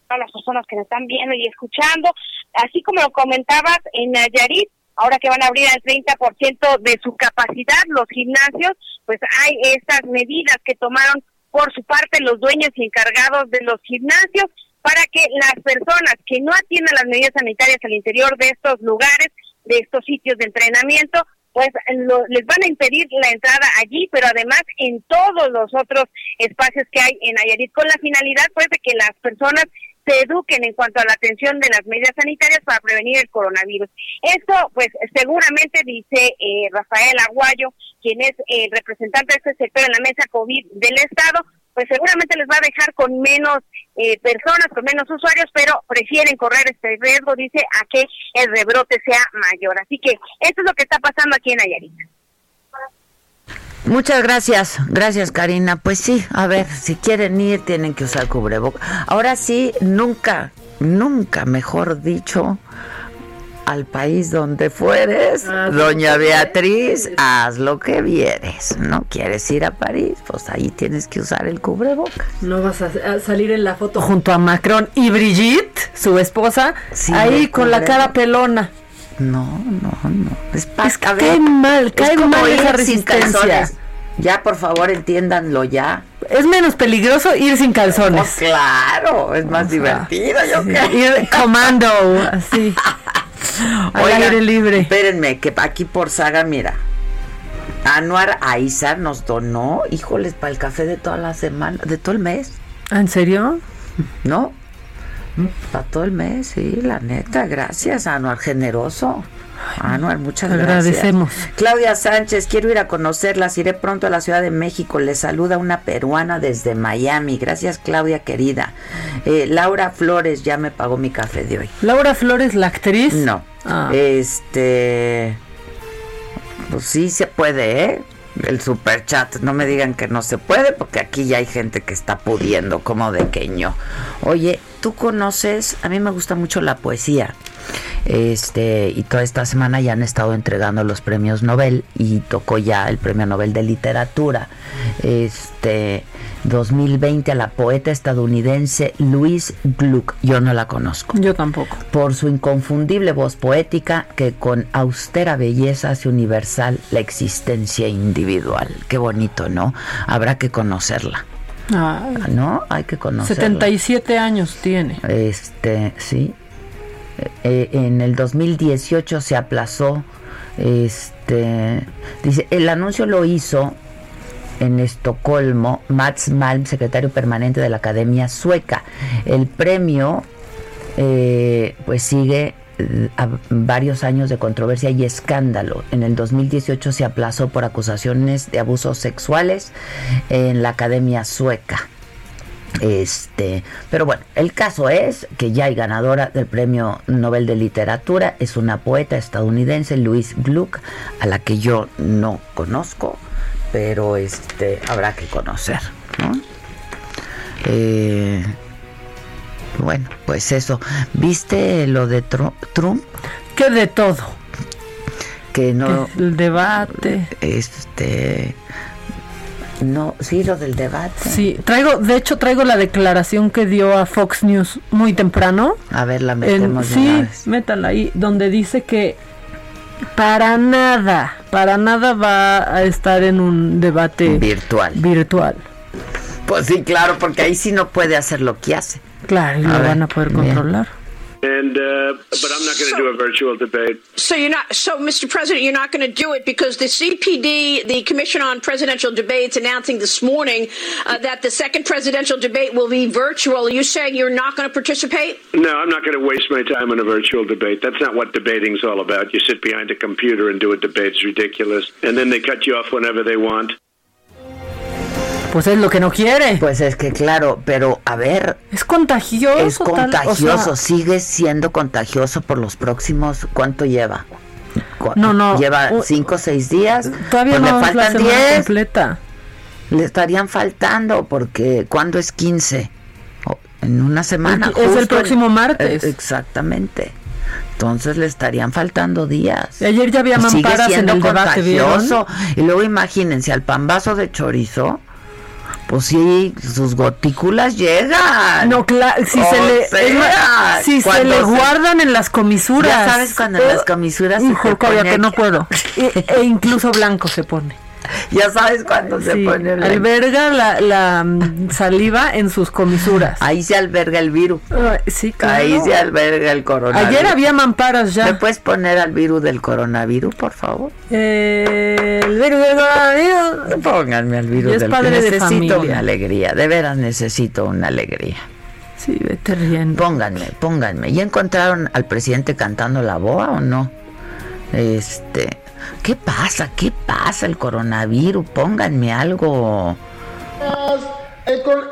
a las personas que nos están viendo y escuchando. Así como lo comentabas en Nayarit, ahora que van a abrir al 30% de su capacidad los gimnasios, pues hay estas medidas que tomaron por su parte los dueños y encargados de los gimnasios para que las personas que no atiendan las medidas sanitarias al interior de estos lugares, de estos sitios de entrenamiento, pues les van a impedir la entrada allí, pero además en todos los otros espacios que hay en Nayarit, con la finalidad pues de que las personas se eduquen en cuanto a la atención de las medidas sanitarias para prevenir el coronavirus. Esto, pues, seguramente dice eh, Rafael Aguayo, quien es el representante de este sector en la mesa COVID del Estado, pues seguramente les va a dejar con menos eh, personas, con menos usuarios, pero prefieren correr este riesgo, dice, a que el rebrote sea mayor. Así que esto es lo que está pasando aquí en Nayarit. Muchas gracias, gracias Karina. Pues sí, a ver, si quieren ir tienen que usar cubreboca. Ahora sí, nunca, nunca, mejor dicho, al país donde fueres, doña Beatriz, haz lo que vieres. ¿No quieres ir a París? Pues ahí tienes que usar el cubrebocas. No vas a, salir en la foto junto a Macron y Brigitte, su esposa, ahí con la cara pelona. No, no, no. Es, es cae mal, cae mal esa resistencia. Ya, por favor, entiéndanlo ya. Es menos peligroso ir sin calzones. Oh, claro, es más divertido, yo creo. Ir comando, así. [LAUGHS] al aire libre. Espérenme, que aquí por saga, mira. Anuar Aizar nos donó, híjoles, para el café de toda la semana, de todo el mes. ¿En serio? ¿No? Para todo el mes, sí, la neta, gracias, Anuar, generoso. Anuar, muchas Agradecemos. gracias. Claudia Sánchez, quiero ir a conocerlas, iré pronto a la Ciudad de México. Les saluda una peruana desde Miami. Gracias, Claudia querida. Eh, Laura Flores ya me pagó mi café de hoy. ¿Laura Flores, la actriz? No. Ah. Este. Pues sí se puede, ¿eh? el super chat. No me digan que no se puede, porque aquí ya hay gente que está pudiendo como de queño. Oye, tú conoces, a mí me gusta mucho la poesía. Este, y toda esta semana ya han estado entregando los premios Nobel y tocó ya el premio Nobel de literatura. Este, 2020 a la poeta estadounidense Louise Gluck. Yo no la conozco. Yo tampoco. Por su inconfundible voz poética que con austera belleza hace universal la existencia individual. Qué bonito, ¿no? Habrá que conocerla. ¿No? Hay que conocerla. 77 años tiene. Este, sí. Eh, en el 2018 se aplazó. Este, dice, el anuncio lo hizo en Estocolmo Mats Malm, secretario permanente de la Academia Sueca. El premio eh, pues sigue eh, a varios años de controversia y escándalo. En el 2018 se aplazó por acusaciones de abusos sexuales en la Academia Sueca. Este, pero bueno, el caso es que ya hay ganadora del Premio Nobel de Literatura, es una poeta estadounidense, Louise Gluck, a la que yo no conozco, pero este habrá que conocer, eh, bueno, pues eso. ¿Viste lo de Trump? Que de todo. Que no. El debate. Este. No, sí, lo del debate. Sí, traigo, de hecho traigo la declaración que dio a Fox News muy temprano. A ver, la metemos. sí, métala ahí, donde dice que para nada, para nada va a estar en un debate virtual. Virtual. Pues sí, claro, porque ahí sí no puede hacer lo que hace. Claro, y lo van a poder controlar. And uh, but I'm not going to so, do a virtual debate. So you're not. So, Mr. President, you're not going to do it because the CPD, the Commission on Presidential Debates, announcing this morning uh, that the second presidential debate will be virtual. Are you saying you're not going to participate? No, I'm not going to waste my time on a virtual debate. That's not what debating's all about. You sit behind a computer and do a debate. It's ridiculous. And then they cut you off whenever they want. Pues es lo que no quiere. Pues es que claro, pero a ver. Es contagioso. Es contagioso, sigue siendo contagioso por los próximos. ¿Cuánto lleva? No, no. Lleva cinco o seis días. Todavía pues no le faltan diez. completa. Le estarían faltando porque ¿cuándo es 15? en una semana. Es el próximo martes. exactamente. Entonces le estarían faltando días. Ayer ya había mamparas en el contagioso. Y luego imagínense al pambazo de chorizo pues sí, sus gotículas llegan. No, claro, si se le, si se le guardan en las comisuras. Ya sabes cuando en las comisuras Hijo, se cállate, no puedo. [LAUGHS] E, e, incluso blanco se pone. [LAUGHS] Ya sabes cuándo se pone Alberga la, mm, saliva en sus comisuras. Ahí se alberga el virus. sí, Ahí se alberga el coronavirus. Ayer había mamparas ya. ¿Me puedes poner al virus del coronavirus, por favor? Eh, el virus del coronavirus. Pónganme al virus del coronavirus. Necesito una alegría. De veras necesito una alegría. Sí, vete riendo. Pónganme, pónganme. ¿Ya encontraron al presidente cantando la boa o no? Este, ¿Qué pasa? ¿Qué pasa el coronavirus? Pónganme algo.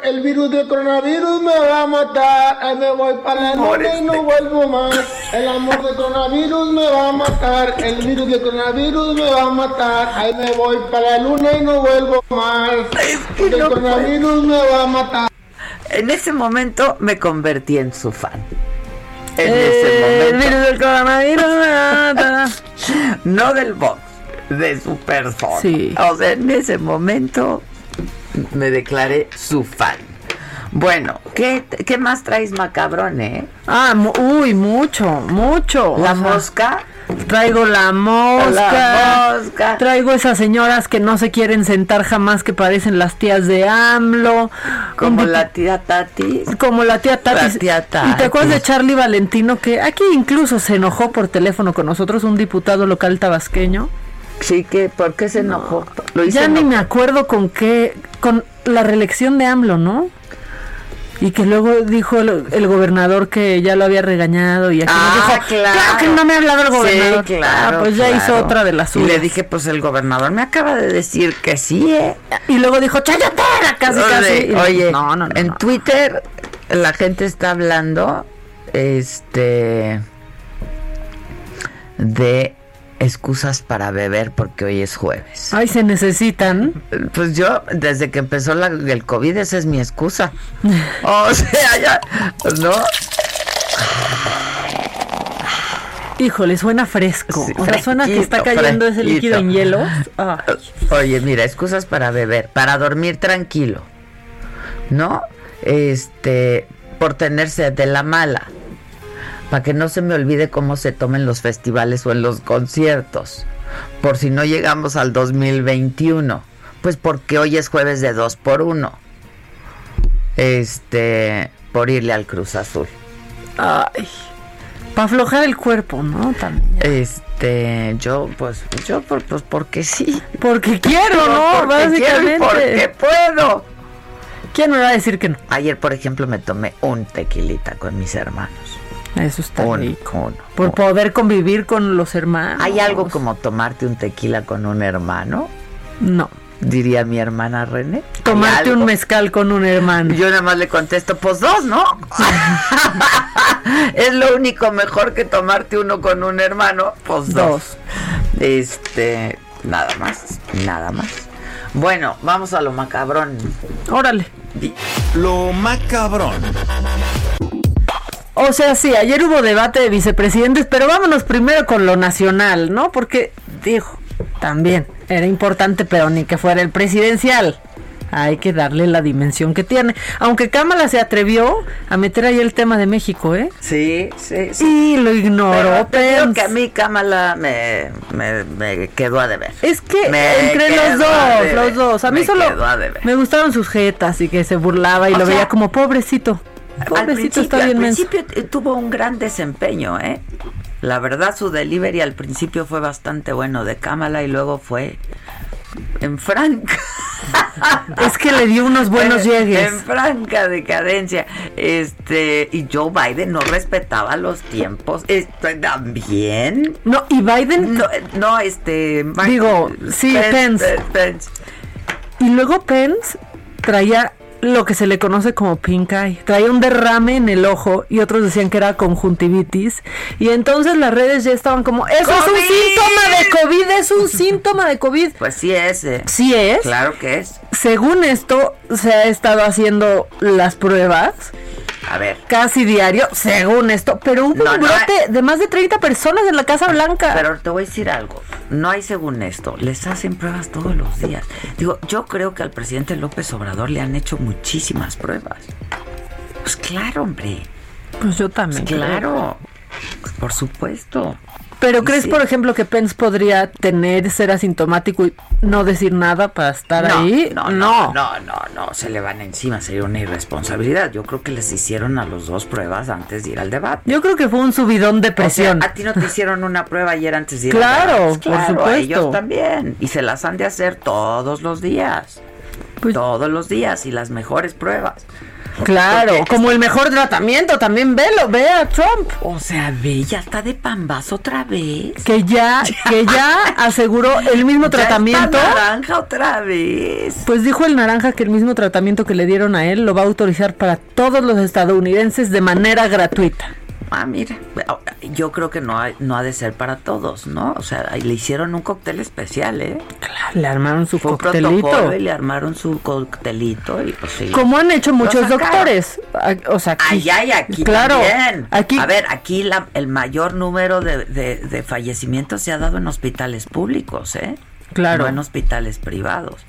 El, virus del coronavirus me va a matar. Ahí me voy para la luna y no vuelvo más. El amor del coronavirus me va a matar. El virus del coronavirus me va a matar. Ahí me voy para la luna y no vuelvo más. el coronavirus me va a matar. En ese momento me convertí en su fan. En ese momento. El virus del coronavirus [LAUGHS] no del box, de su persona. Sí. O sea, en ese momento me declaré su fan. Bueno, ¿qué, qué más traes macabrón, eh? Ah, mu- uy, mucho, mucho. La O sea, mosca. Traigo la mosca. La mosca. Traigo esas señoras que no se quieren sentar jamás, que parecen las tías de AMLO. Como la tía Tati. Como la tía Tati. La tía ¿Y te acuerdas de. Charlie Valentino que aquí incluso se enojó por teléfono con nosotros, un diputado local tabasqueño? Sí, que ¿por qué se enojó? Lo hizo ya ni me acuerdo con qué, con la reelección de AMLO, ¿no? Y que luego dijo el, el gobernador que ya lo había regañado y aquí nos Ah, dijo, claro. que no me ha hablado el gobernador. Sí, claro. Ah, pues ya hizo claro. otra de las Y suyas. le dije, pues el gobernador me acaba de decir que sí, ¿eh? Y luego dijo, chayatera, casi, casi. Oye, Y- oye, no, no, no, en. Twitter la gente está hablando este de excusas para beber porque hoy es jueves. Ay, se necesitan. Pues yo, desde que empezó la- el COVID, esa es mi excusa. O [LAUGHS] sea, ya, ¿no? Híjole, suena fresco. Sí, o sea, suena que está cayendo ese líquido en hielo. [LAUGHS] Oye, mira, excusas para beber, para dormir tranquilo, ¿no? Este, por tenerse de la mala, para que no se me olvide cómo se tomen los festivales o en los conciertos, por si no llegamos al 2021, pues porque hoy es jueves de dos por uno, este, por irle al Cruz Azul. Ay. Para aflojar el cuerpo, ¿no? También. Este, yo, pues, yo, por- pues, porque sí. Porque quiero, ¿no? Porque quiero Básicamente. porque puedo. ¿Quién me va a decir que no? Ayer, por ejemplo, me tomé un tequilita con mis hermanos. Eso está Un- rico. Por uno. poder convivir con los hermanos. ¿Hay algo como tomarte un tequila con un hermano? No. Diría mi hermana René. ¿Hay Tomarte un mezcal con un hermano. Yo nada más le contesto, pues dos, ¿no? [LAUGHS] es lo único mejor que tomarte uno con un hermano, pues dos. Este, nada más, nada más. Bueno, vamos a lo macabrón. Órale. Lo macabrón. O sea, sí, ayer hubo debate de vicepresidentes, pero vámonos primero con lo nacional, ¿no? Porque, dijo, también era importante, pero ni que fuera el presidencial. Hay que darle la dimensión que tiene. Aunque Cámara se atrevió a meter ahí el tema de México, ¿eh? Sí, sí, sí. Y lo ignoró, Pero que a mí Kamala me, me, me quedó a deber. Es que Me entre los dos, los dos. A mí solo a me gustaron sus jetas y que se burlaba y O lo sea, veía como pobrecito. Al principio, está al bien menso. principio tuvo un gran desempeño, ¿eh? La verdad, su delivery al principio fue bastante bueno de Kamala y luego fue en franca. [LAUGHS] Es que le dio unos buenos en, llegues. En franca decadencia. Este, y Joe Biden no respetaba los tiempos. Este, también. No, y Biden No, no este. Digo, sí, Pence. Pence. Y luego Pence traía lo que se le conoce como pink eye. Traía un derrame en el ojo y otros decían que era conjuntivitis. Y entonces las redes ya estaban como, eso es un síntoma de COVID, es un síntoma de COVID. Pues sí es. eh. Sí es. Claro que es. Según esto, se ha estado haciendo las pruebas A ver. casi diario, según esto, pero hubo No, un no, brote de más de 30 personas en la Casa Blanca. Pero te voy a decir algo. No hay según esto. Les hacen pruebas todos los días. Digo, yo creo que al presidente López Obrador le han hecho muchísimas pruebas. Pues claro, hombre. pues yo también. Pues creo. claro. Por supuesto. Pero crees, sí. por ejemplo, que Pence podría tener, ser asintomático y no decir nada para estar no, ahí? No, no, no, no, no, se le van encima, sería una irresponsabilidad. Yo creo que les hicieron a los dos pruebas antes de ir al debate. Yo creo que fue un subidón de O sea, presión. a ti no te [LAUGHS] hicieron una prueba ayer antes de ir Claro, al debate. Pues por claro, a supuesto. ellos también. Y se las han de hacer todos los días. Pues- todos los días y las mejores pruebas. Claro, como el mejor tratamiento, también velo, ve a Trump. O sea, ve, ya está de pambazo otra vez. Que ya, [LAUGHS] que ya aseguró el mismo Ya tratamiento. está naranja otra vez. Pues dijo el naranja que el mismo tratamiento que le dieron a él lo va a autorizar para todos los estadounidenses de manera gratuita. Ah, mira, yo creo que no, hay, no ha de ser para todos, ¿no? O sea, le hicieron un cóctel especial, ¿eh? Claro, le armaron su coctelito. y le armaron su coctelito y pues sí. Como han hecho muchos doctores. O sea, aquí. Ay, aquí claro, también. Aquí, a ver, aquí la, el mayor número de, de, fallecimientos se ha dado en hospitales públicos, ¿eh? Claro. No en hospitales privados.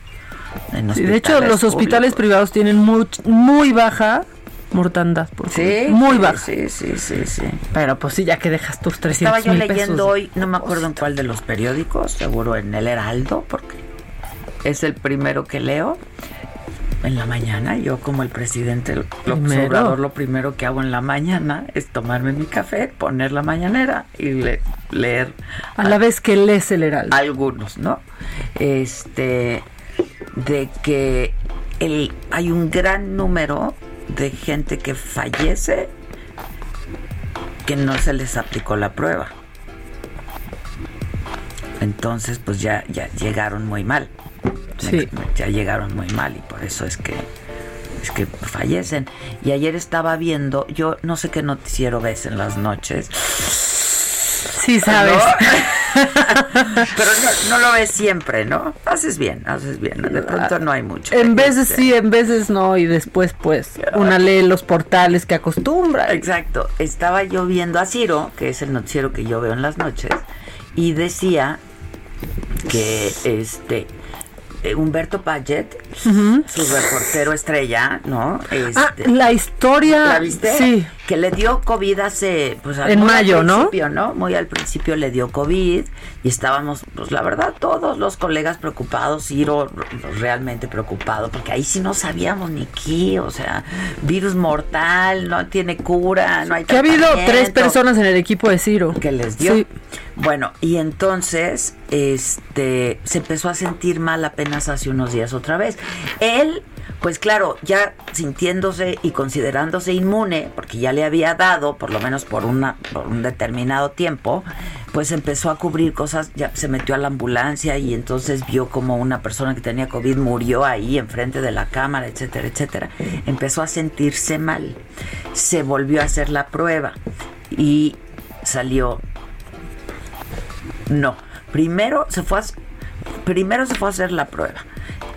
de hecho, los hospitales privados tienen muy, muy baja mortandad. sí, muy baja. Sí, sí, sí, sí. Pero pues sí, ya que dejas tus 300 Estaba yo leyendo hoy, no me acuerdo en cuál de los periódicos, seguro en El Heraldo, porque es el primero que leo. En la mañana, yo como el presidente lo primero que hago en la mañana es tomarme mi café, poner la mañanera y leer. A la vez que lees el Heraldo. Algunos, ¿no? Este, de que el, hay un gran número de gente que fallece que no se les aplicó la prueba. Entonces, pues ya, ya llegaron muy mal. Sí. Ya llegaron muy mal y por eso es que es que fallecen. Y ayer estaba viendo, yo no sé qué noticiero ves en las noches. Sí, sabes. [LAUGHS] [LAUGHS] Pero no, lo ves siempre, ¿no? Haces bien, haces bien. De pronto no hay mucho. En veces sí, en veces no. Y después, pues, una lee los portales que acostumbra. Exacto. Estaba yo viendo a Ciro, que es el noticiero que yo veo en las noches, y decía que este eh, Humberto Paget, su reportero estrella, ¿no? ah, este, la historia. ¿La viste? Sí. Que le dio COVID hace. Pues, en mayo, ¿no? ¿no? Muy al principio le dio COVID y estábamos, pues la verdad, todos los colegas preocupados, Ciro realmente preocupado, porque ahí sí no sabíamos ni qué, o sea, virus mortal, no tiene cura, no hay Que ha habido tres personas en el equipo de Ciro. Que les dio. Sí. Bueno, y entonces este se empezó a sentir mal apenas hace unos días otra vez. Él, pues claro, ya sintiéndose y considerándose inmune, porque ya le había dado, por lo menos por, una, por un determinado tiempo, pues empezó a cubrir cosas, ya se metió a la ambulancia y entonces vio como una persona que tenía COVID murió ahí enfrente de la cámara, etcétera, etcétera. Empezó a sentirse mal. Se volvió a hacer la prueba y salió no, primero se fue a, primero se fue a hacer la prueba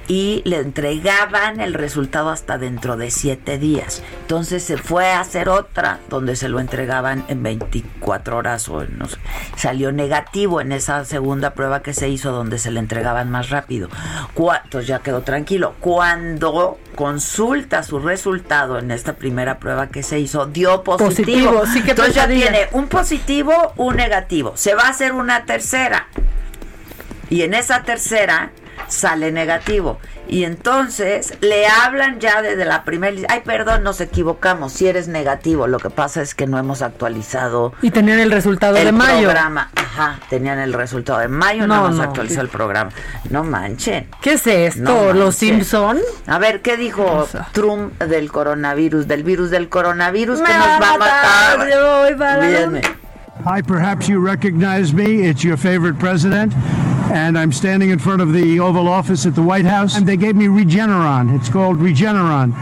y le entregaban el resultado hasta dentro de siete días. Entonces se fue a hacer otra donde se lo entregaban en 24 horas o no sé. Salió negativo en esa segunda prueba que se hizo donde se le entregaban más rápido. Entonces ya quedó tranquilo. Cuando consulta su resultado en esta primera prueba que se hizo, dio positivo. Sí que Entonces ya tiene un positivo, un negativo. Se va a hacer una tercera. Y en esa tercera sale negativo. Y entonces le hablan ya desde la primera. Ay, perdón, nos equivocamos. Si eres negativo, lo que pasa es que no hemos actualizado. Y tenían el resultado de mayo. Programa. Ajá, tenían el resultado de mayo, no, nos actualizó el programa. No manchen. ¿Qué es esto? ¿Los Simpson? A ver, ¿qué dijo Trump del coronavirus, del virus del coronavirus que nos va a matar? Viene. Hi, perhaps you recognize me. It's your favorite president. and I'm standing in front of the Oval Office at the White House, and they gave me Regeneron. It's called Regeneron,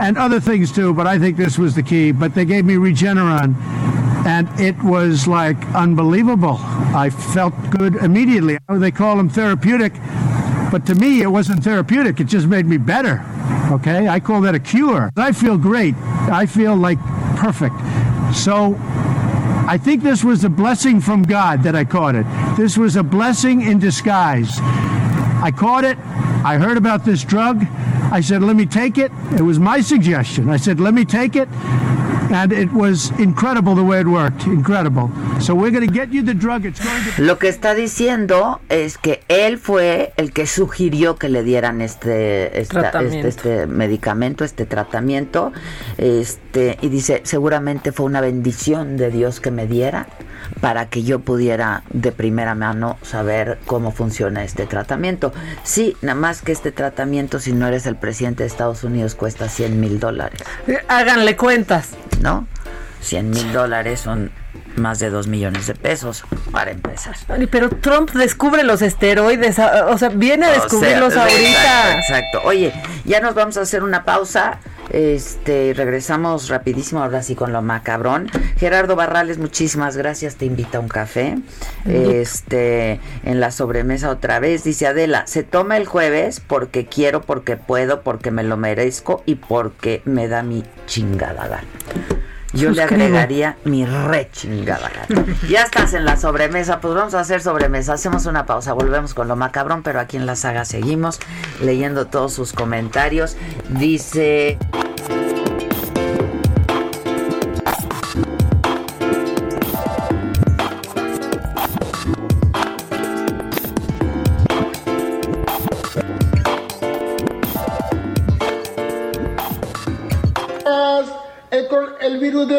and other things too, but I think this was the key. But they gave me Regeneron, and it was like unbelievable. I felt good immediately. They call them therapeutic, but to me, it wasn't therapeutic. It just made me better. Okay, I call that a cure. I feel great. I feel like perfect. So I think this was a blessing from God that I caught it. This was a blessing in disguise. I caught it. I heard about this drug. I said, let me take it. It was my suggestion. I said, let me take it. Lo que está diciendo es que él fue el que sugirió que le dieran este, este, este, medicamento, este tratamiento, este, y dice, seguramente fue una bendición de Dios que me diera para que yo pudiera de primera mano saber cómo funciona este tratamiento. Sí, nada más que este tratamiento, si no eres el presidente de Estados Unidos, cuesta 100 mil dólares. Eh, háganle cuentas. ¿No? 100 mil dólares son más de 2 millones de pesos para empezar. Pero Trump descubre los esteroides, o sea, viene a descubrirlos ahorita. Exacto, Oye, ya nos vamos a hacer una pausa. Este, regresamos rapidísimo ahora sí con lo macabrón. Gerardo Barrales, muchísimas gracias, te invita a un café. Este, en la sobremesa otra vez, dice Adela, se toma el jueves porque quiero, porque puedo, porque me lo merezco y porque me da mi chingada gana. Yo le agregaría mi re chingada. Ya estás en la sobremesa, pues vamos a hacer sobremesa. Hacemos una pausa, volvemos con lo macabrón, pero aquí en la saga seguimos leyendo todos sus comentarios. Dice.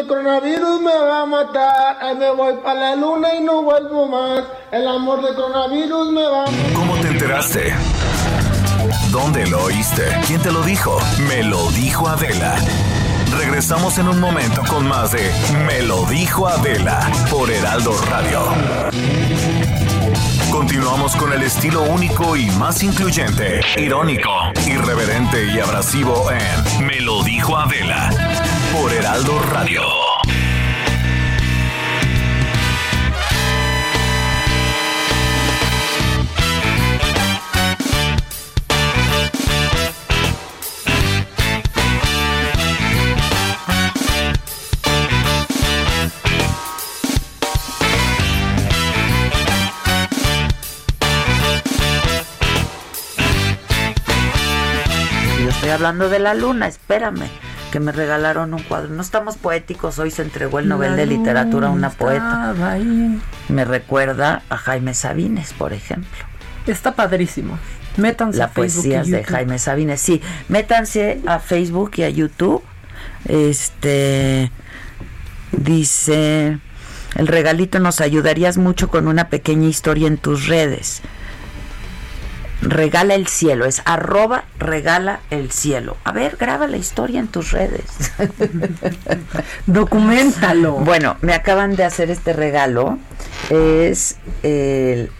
Coronavirus me va a matar. Me voy para la luna y no vuelvo más. El amor del coronavirus me va a ¿Cómo te enteraste? ¿Dónde lo oíste? ¿Quién te lo dijo? Me lo dijo Adela. Regresamos en un momento con más de Me lo dijo Adela por Heraldo Radio. Continuamos con el estilo único y más incluyente, irónico, irreverente y abrasivo en Me lo dijo Adela por Heraldo Radio. Hablando de la luna, espérame, que me regalaron un cuadro. No estamos poéticos, hoy se entregó el Nobel La de Literatura a una poeta. ahí. Me recuerda a Jaime Sabines, por ejemplo. Está padrísimo. Métanse La a Facebook poesía y de. Jaime Sabines. Sí, métanse a Facebook y a YouTube. Este dice el regalito nos ayudarías mucho con una pequeña historia en tus redes. Regala el cielo, es arroba regala el cielo. A ver, graba la historia en tus redes. [LAUGHS] Documentalo. Bueno, me acaban de hacer este regalo. Es el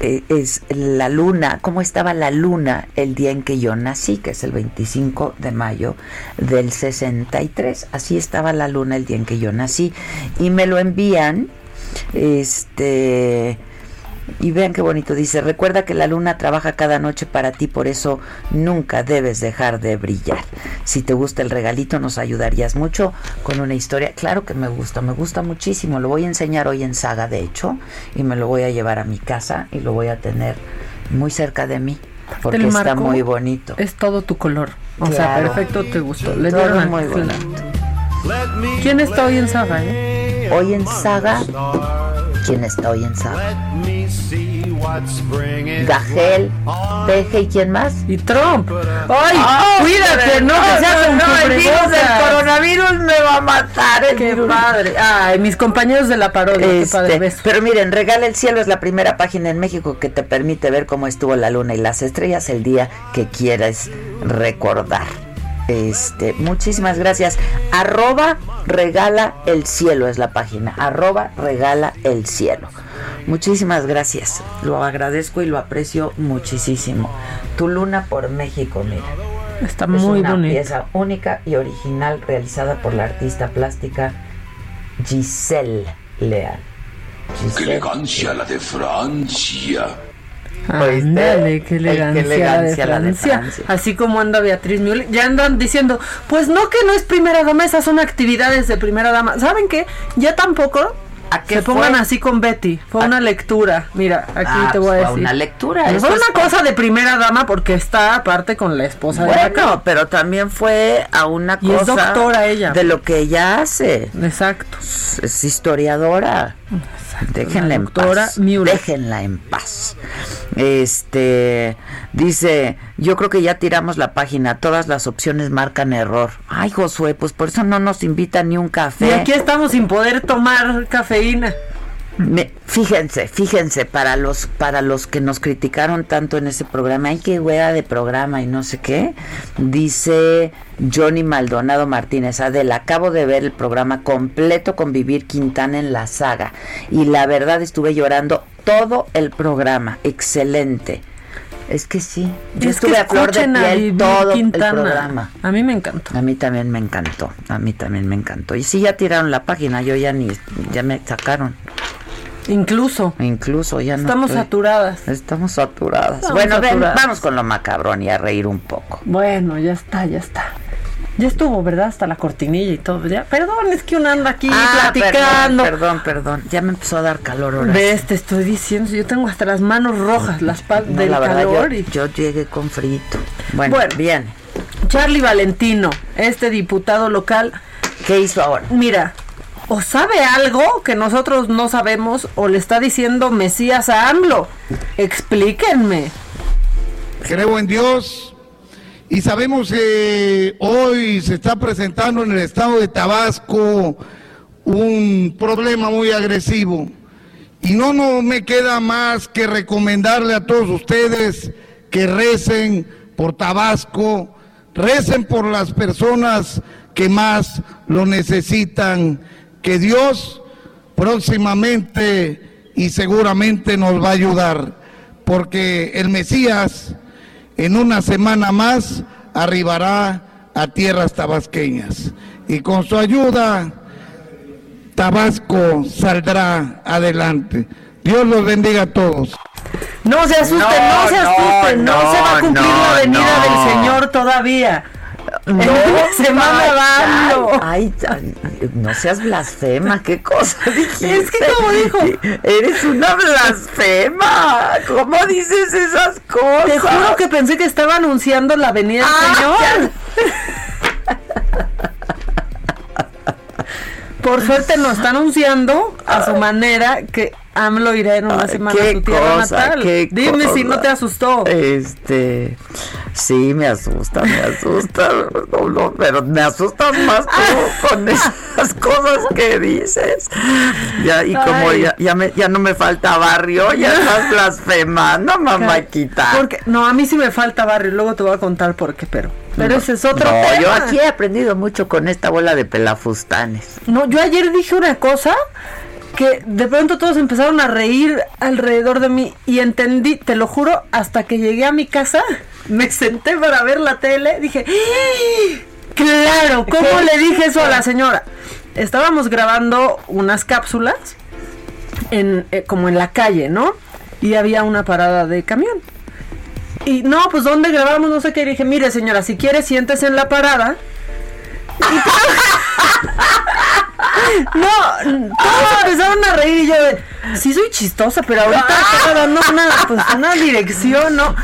eh, es la luna, cómo estaba la luna el día en que yo nací, que es el 25 de mayo del 63. Así estaba la luna el día en que yo nací. Y me lo envían, este... Y vean qué bonito dice, recuerda que la luna trabaja cada noche para ti, por eso nunca debes dejar de brillar. Si te gusta el regalito, nos ayudarías mucho con una historia. Claro que me gusta, me gusta muchísimo. Lo voy a enseñar hoy en Saga, de hecho, y me lo voy a llevar a mi casa y lo voy a tener muy cerca de mí, porque El está muy bonito. Es todo tu color. O sea, perfecto, te gustó. Le Todo dieron al muy bonito. ¿Quién está hoy en Saga, eh? Hoy en Saga, ¿quién está hoy en Saga? Gagel, Peje y quién más? Y Trump. ¡Ay! cuídate, no, que sea con no, el virus del coronavirus me va a matar. El Qué virus. padre. Ay, mis compañeros de la parodia, qué Este, padre beso. pero miren, Regala el Cielo es la primera página en México que te permite ver cómo estuvo la luna y las estrellas el día que quieras recordar. Este, muchísimas gracias. Arroba regala el cielo es la página. Arroba regala el cielo. Muchísimas gracias. Lo agradezco y lo aprecio muchísimo. Tu luna por México, mira. Está Es muy una pieza única y original realizada por la artista plástica Giselle Leal. ¡Qué elegancia la de Francia! Ándale, qué elegancia, qué elegancia la, la de de Francia. Francia. Así como anda Beatriz Müller. Ya andan diciendo, pues no que no es primera dama, esas son actividades de primera dama. ¿Saben qué? Ya tampoco se pongan fue? así con Betty. Fue una lectura. Mira, aquí Ah, te voy a pues fue decir. una lectura, Pero Fue es- una cosa de primera dama porque está aparte con la esposa de la Bueno, pero también fue a una Y es cosa doctora ella. de lo que ella hace. Exacto. Es, es Déjenla en paz. Déjenla en paz. Este dice, yo creo que ya tiramos la página, todas las opciones marcan error. Ay, Josué, pues por eso no nos invita ni un café. Y aquí estamos sin poder tomar cafeína. Me- fíjense, fíjense, para los, para los que nos criticaron tanto en ese programa, ay qué hueá de programa y no sé qué, dice Johnny Maldonado Martínez, Adela, acabo de ver el programa completo con Vivir Quintana en la saga y la verdad estuve llorando todo el programa, excelente. Es que sí. Yo Es que estuve a flor de piel todo Quintana. el programa. A mí me encantó. A mí también me encantó. A mí también me encantó. Y sí, ya tiraron la página. Yo ya ni. Ya me sacaron. Incluso. Incluso ya no. Estamos estoy- saturadas. Estamos saturadas. Estamos bueno, ven, saturadas. vamos con lo macabrón y a reír un poco. Bueno, ya está, ya está. Ya estuvo, ¿verdad? Hasta la cortinilla y todo. Ya. Perdón, es que uno anda aquí Ah, platicando. Perdón, perdón, perdón. Ya me empezó a dar calor ahora. Ves, te estoy diciendo, yo tengo hasta las manos rojas, las palmas No, del la verdad, calor. yo, y... yo llegué con frito. Bueno, Bueno. bien. Charlie Valentino, este diputado local. ¿Qué hizo ahora? Mira, o sabe algo que nosotros no sabemos, o le está diciendo Mesías a AMLO. Explíquenme. Creo en Dios y sabemos que hoy se está presentando en el estado de Tabasco un problema muy agresivo. Y no, no me queda más que recomendarle a todos ustedes que recen por Tabasco, recen por las personas que más lo necesitan, que Dios próximamente y seguramente nos va a ayudar, porque el Mesías en una semana más arribará a tierras tabasqueñas y con su ayuda Tabasco saldrá adelante. Dios los bendiga a todos. No se asusten, no, No, se no, asusten, no, se va a cumplir no, la venida no. del Señor todavía. No, [LAUGHS] una semana ay. Ay, ay, no seas blasfema, qué cosa dijiste. [LAUGHS] Es que como dijo. Eres una blasfema. ¿Cómo dices esas cosas? Te juro que pensé que estaba anunciando la venida del Ah, Señor. Por suerte nos está anunciando a su manera que AMLO irá en una Ay, semana a qué su tierra cosa, natal. qué Dime si no te asustó. Este, sí, me asusta, me asusta, no, no, pero me asustas más tú con esas cosas que dices. Ya, y como ya, ya, me- ya no me falta barrio, ya [LAUGHS] estás blasfemando, mamáquita. Porque, no, a mí sí me falta barrio, luego te voy a contar por qué, pero, pero ese es otro no, tema. yo aquí he aprendido mucho con esta bola de pelafustanes. No, yo ayer dije una cosa que de pronto todos empezaron a reír alrededor de mí y entendí, te lo juro, hasta que llegué a mi casa, [LAUGHS] me senté para ver la tele, dije, ¡Ah! claro, ¿cómo le dije eso a la señora? Estábamos grabando unas cápsulas en eh, como en la calle, ¿no? Y había una parada de camión. Y no, pues ¿dónde grabamos? No sé qué. Y dije, mire señora, si quiere siéntese en la parada. [LAUGHS] [LAUGHS] No, todos empezaron a reír y yo de, sí soy chistosa, pero ahorita estaba dando una, pues, una dirección, ¿no?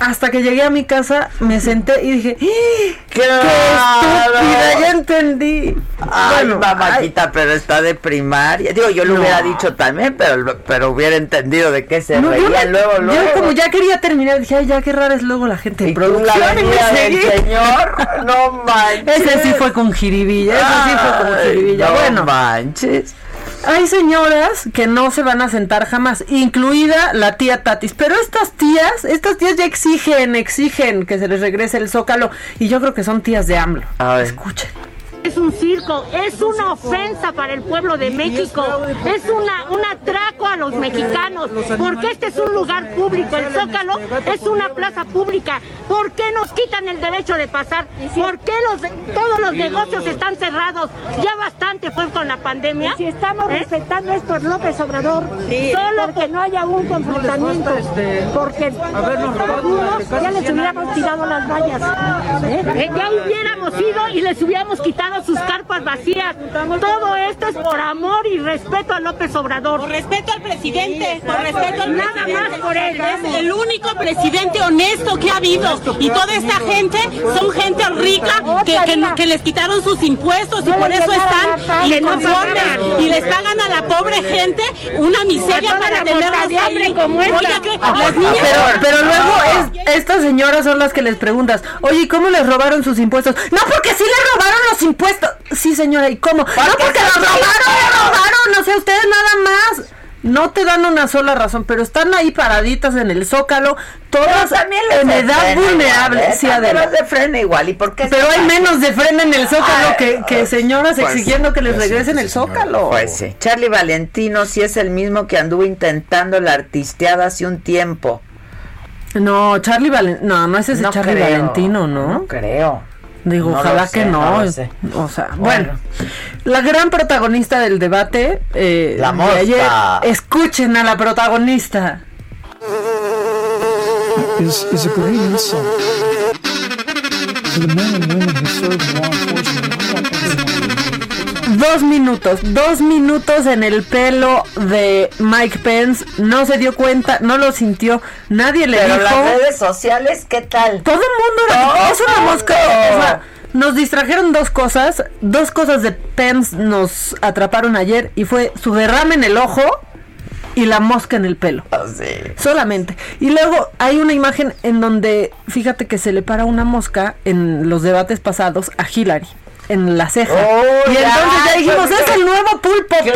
Hasta que llegué a mi casa, me senté y dije, ¡Ah! ¡qué estúpida! Ya entendí. Ay, Bueno, mamáquita, pero está de primaria. Digo, yo lo No. hubiera dicho también, pero, pero hubiera entendido de qué se No, yo, reía me- luego, yo luego. como ya quería terminar, dije, ay, ya qué rara es luego la gente Y tú, la producción. y del señor, [LAUGHS] no manches. Ese sí fue con jiribilla, ese sí fue con Ay, jiribilla. no bueno, manches. Hay señoras que no se van a sentar jamás, incluida la tía Tatis. Pero estas tías, estas tías ya exigen, exigen que se les regrese el zócalo. Y yo creo que son tías de AMLO. A ver. Escuchen. Es un circo, es una ofensa para el pueblo de México, es una, un atraco a los mexicanos, porque este es un lugar público, el Zócalo es una plaza pública, ¿por qué nos quitan el derecho de pasar? ¿Por qué los, todos los negocios están cerrados? Ya bastante fue con la pandemia. Si estamos ¿Eh? respetando esto, es López Obrador, Solo que no haya un confrontamiento, porque algunos ya les hubiéramos tirado las vallas. Eh, ya hubiéramos ido y les hubiéramos quitado sus carpas vacías. Todo esto es por amor y respeto a López Obrador. Por respeto al presidente, por respeto al Nada más por él. Es el único presidente honesto que ha habido. Y toda esta gente son gente rica que, que, no- que les quitaron sus impuestos y por eso están inconformes. Y les pagan a la pobre gente una miseria para tenerlos ahí. Oiga, que las niñas... Pero, pero luego es, estas señoras son las que les preguntas, oye, ¿y cómo les robaron sus impuestos? No, porque sí les robaron los impuestos. Sí, señora, ¿y cómo? No, porque los robaron, los robaron, no sé, ustedes nada más. No te dan una sola razón, pero están ahí paraditas en el zócalo, todas también les en edad vulnerable. igual, ¿eh? Sí, los de frena igual. ¿Y por qué Pero hay menos de frena en el zócalo Ay, que, que señoras pues, exigiendo que les pues, regresen el zócalo. Pues sí. Charlie Valentino sí es el mismo que anduvo intentando la artisteada hace un tiempo. No, Charlie Valentino. No, no es ese No Charlie creo, Valentino, ¿no? No creo. Digo, No ojalá sé, que no. no. O sea, Bueno. bueno. La gran protagonista del debate. eh, La de ayer, escuchen a la protagonista. is, is a great insult to the men and women who serve in law enforcement. Dos minutos, dos minutos en el pelo de Mike Pence. No se dio cuenta, no lo sintió. Nadie le Pero dijo. las redes sociales, ¿qué tal? Todo el mundo era es una mosca. mundo. O sea, nos distrajeron dos cosas. Dos cosas de Pence nos atraparon ayer y fue su derrame en el ojo y la mosca en el pelo. Ah, Solamente. Y luego hay una imagen en donde, fíjate que se le para una mosca en los debates pasados a Hillary. En la ceja. Oh, y entonces ya dijimos, es el nuevo pulpo Claro,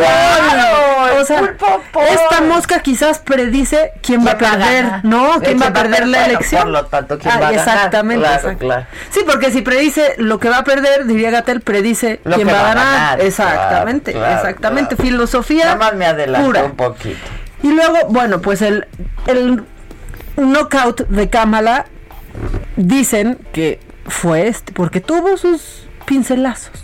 Paul". el O sea, pulpo esta mosca quizás predice quién va a ¿Quién va a perder? ¿no? ¿Quién va a ¿Quién va a perder la elección? Por lo tanto, ¿quién Ah, va a ganar? Exactamente. Claro, exacto. claro. Sí, porque si predice lo que va a perder, diría Gatel, predice Lo quién va a va a ganar. ganar, Exactamente, exactamente. Filosofía Nada más me adelanté pura. un poquito. Y luego, bueno, pues el, el knockout de Kamala dicen que fue este, porque tuvo sus pincelazos.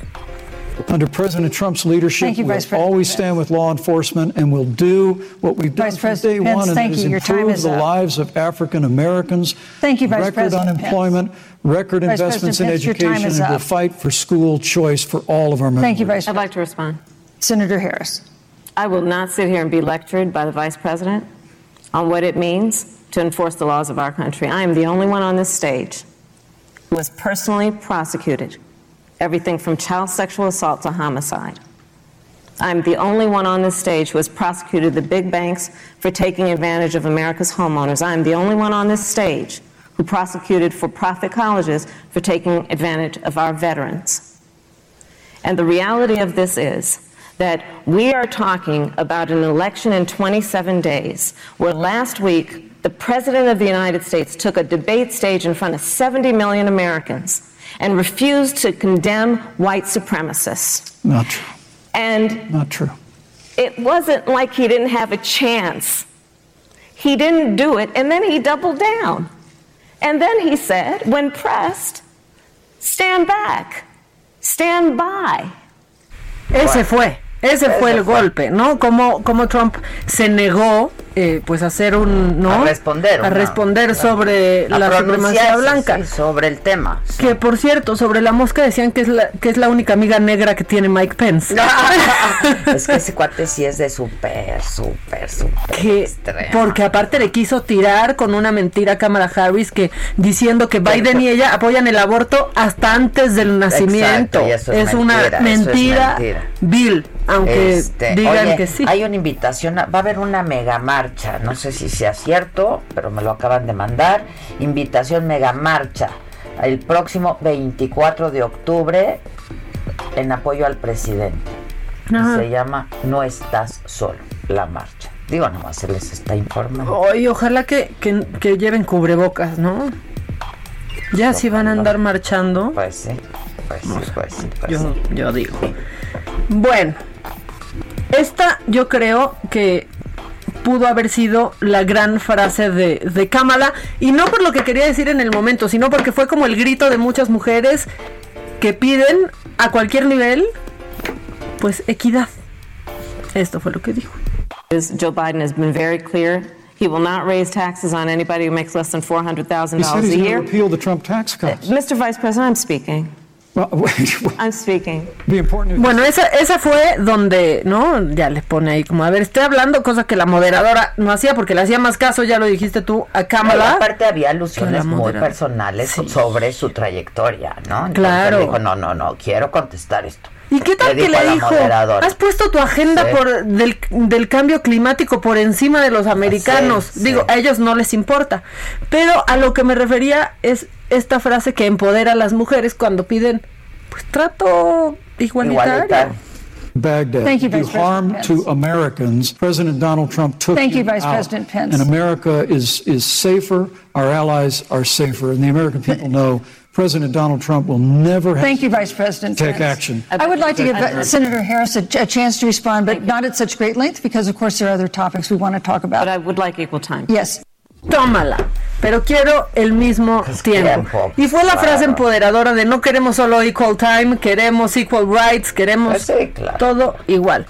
Under President Trump's leadership, Thank you, we'll President. always stand with law enforcement and we'll do what we've done Vice from day President Pence, one, and thank that is you. Your time improve is the up. lives of African Americans. Thank you, Vice record President unemployment, record Vice investments in Pence, your education, is and we'll fight for school choice for all of our members. Thank you, Vice I'd like to respond. Senator Harris. I will not sit here and be lectured by the Vice President on what it means to enforce the laws of our country. I am the only one on this stage who has personally prosecuted everything from child sexual assault to homicide. I'm the only one on this stage who has prosecuted the big banks for taking advantage of America's homeowners. I'm the only one on this stage who prosecuted for profit colleges for taking advantage of our veterans. And the reality of this is that we are talking about an election in 27 days, where last week the President of the United States took a debate stage in front of 70 million Americans and refused to condemn white supremacists. Not true. And Not true. it wasn't like he didn't have a chance. He didn't do it, and then he doubled down. And then he said, when pressed, stand back, stand by. Ese fue, ese Ese fue el golpe, ¿no? Como, como Trump se negó, eh, pues, hacer un, ¿no? A responder, A una- responder sobre A la supremacía blanca. sí, sobre el tema. Que por cierto, sobre la mosca decían que es la, que es la única amiga negra que tiene Mike Pence. [LAUGHS] [LAUGHS] es que ese cuate sí es de súper, súper, súper porque aparte le quiso tirar con una mentira a Kamala Harris que diciendo que Biden y ella apoyan el aborto hasta antes del nacimiento Exacto, es una mentira, es mentira, vil aunque Este, digan oye, que sí Hay una invitación, a- va a haber una mega marcha, no sé si sea cierto, pero me lo acaban de mandar. Invitación mega marcha el próximo 24 de octubre en apoyo al presidente. Y Ajá. Se llama No estás solo, la marcha. Digo, nomás se les está informando. Oye, ojalá que, que, que lleven cubrebocas, ¿no? Ya si van a andar marchando. Pues sí, pues sí, pues sí. pues Yo, sí. yo digo. Bueno, esta yo creo que pudo haber sido la gran frase de, de Kamala, y no por lo que quería decir en el momento, sino porque fue como el grito de muchas mujeres que piden a cualquier nivel, pues equidad. Esto fue lo que dijo. Joe Biden has been very clear. He will not raise taxes on anybody who makes less than $400,000 He said a he's going to year. repeal the Trump tax cuts. Mr. Vice President, I'm speaking. [LAUGHS] I'm speaking. Bueno, esa, esa fue donde, ¿no? Ya le pone ahí como, a ver, estoy hablando, cosa que la moderadora no hacía porque le hacía más caso, ya lo dijiste tú, a No, Kamala. aparte había alusiones muy personales sobre su trayectoria, ¿no? Entonces Claro. Dijo, no, no, no, quiero contestar esto. ¿Y qué tal que le dijo? Has puesto tu agenda Sí. por del, del cambio climático por encima de los americanos. Sí, Digo, sí. a ellos no les importa. Pero a lo que me refería es esta frase que empodera a las mujeres cuando piden pues trato igualitario. Baghdad Thank you, Vice do Vice President harm Pence. to Americans. President Donald Trump took Thank you, him Vice out. President Pence. And America is is safer. Our allies are safer, and the American people know President Donald Trump will never have Thank you, Vice President. to take Pence. action. I would like to give uh, Senator Harris a, a chance to respond, but not at such great length because, of course, there are other topics we want to talk about. But I would like equal time. Yes. Tómala. pero quiero el mismo tiempo. tiempo, Y fue la claro. frase empoderadora de no queremos solo equal time, queremos equal rights, queremos Pues sí, claro. todo igual.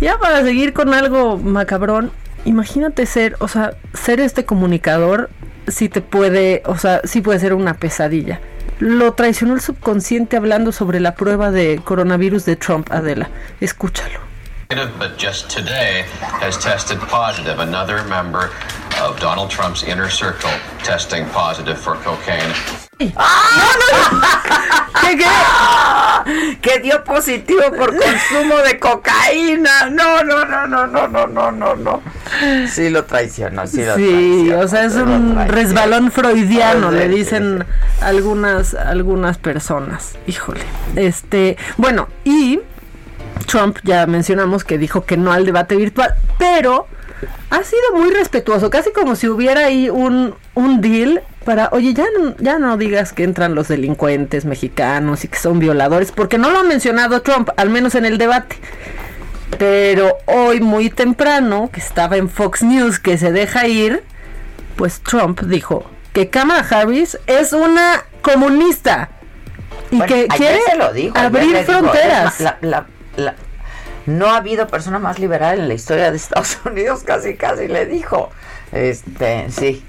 Ya para seguir con algo macabrón, imagínate ser, o sea, ser este comunicador sí te puede, o sea, sí puede ser una pesadilla. Lo traicionó el subconsciente hablando sobre la prueba de coronavirus de Trump, Adela. Escúchalo. But just today has tested positive. Another member of Donald Trump's inner circle testing positive for cocaine. [LAUGHS] ¿Qué, qué? Que dio positivo por consumo de cocaína. No, no, no, no, no, no, no, no, no. Sí lo traicionó, sí lo Sí, traicionó, o sea, es un traicionó. resbalón freudiano, le dicen algunas algunas personas. Híjole. Este, bueno, y Trump ya mencionamos que dijo que no al debate virtual, pero ha sido muy respetuoso, casi como si hubiera ahí un, un deal para, oye, ya no, ya no digas que entran los delincuentes mexicanos y que son violadores, porque no lo ha mencionado Trump, al menos en el debate. Pero hoy muy temprano, que estaba en Fox News, que se deja ir, pues Trump dijo que Kamala Harris es una comunista y Bueno, que quiere se lo abrir fronteras. la- la- no ha habido persona más liberal en la historia de Estados [LAUGHS] Unidos, casi casi le dijo. Este, sí.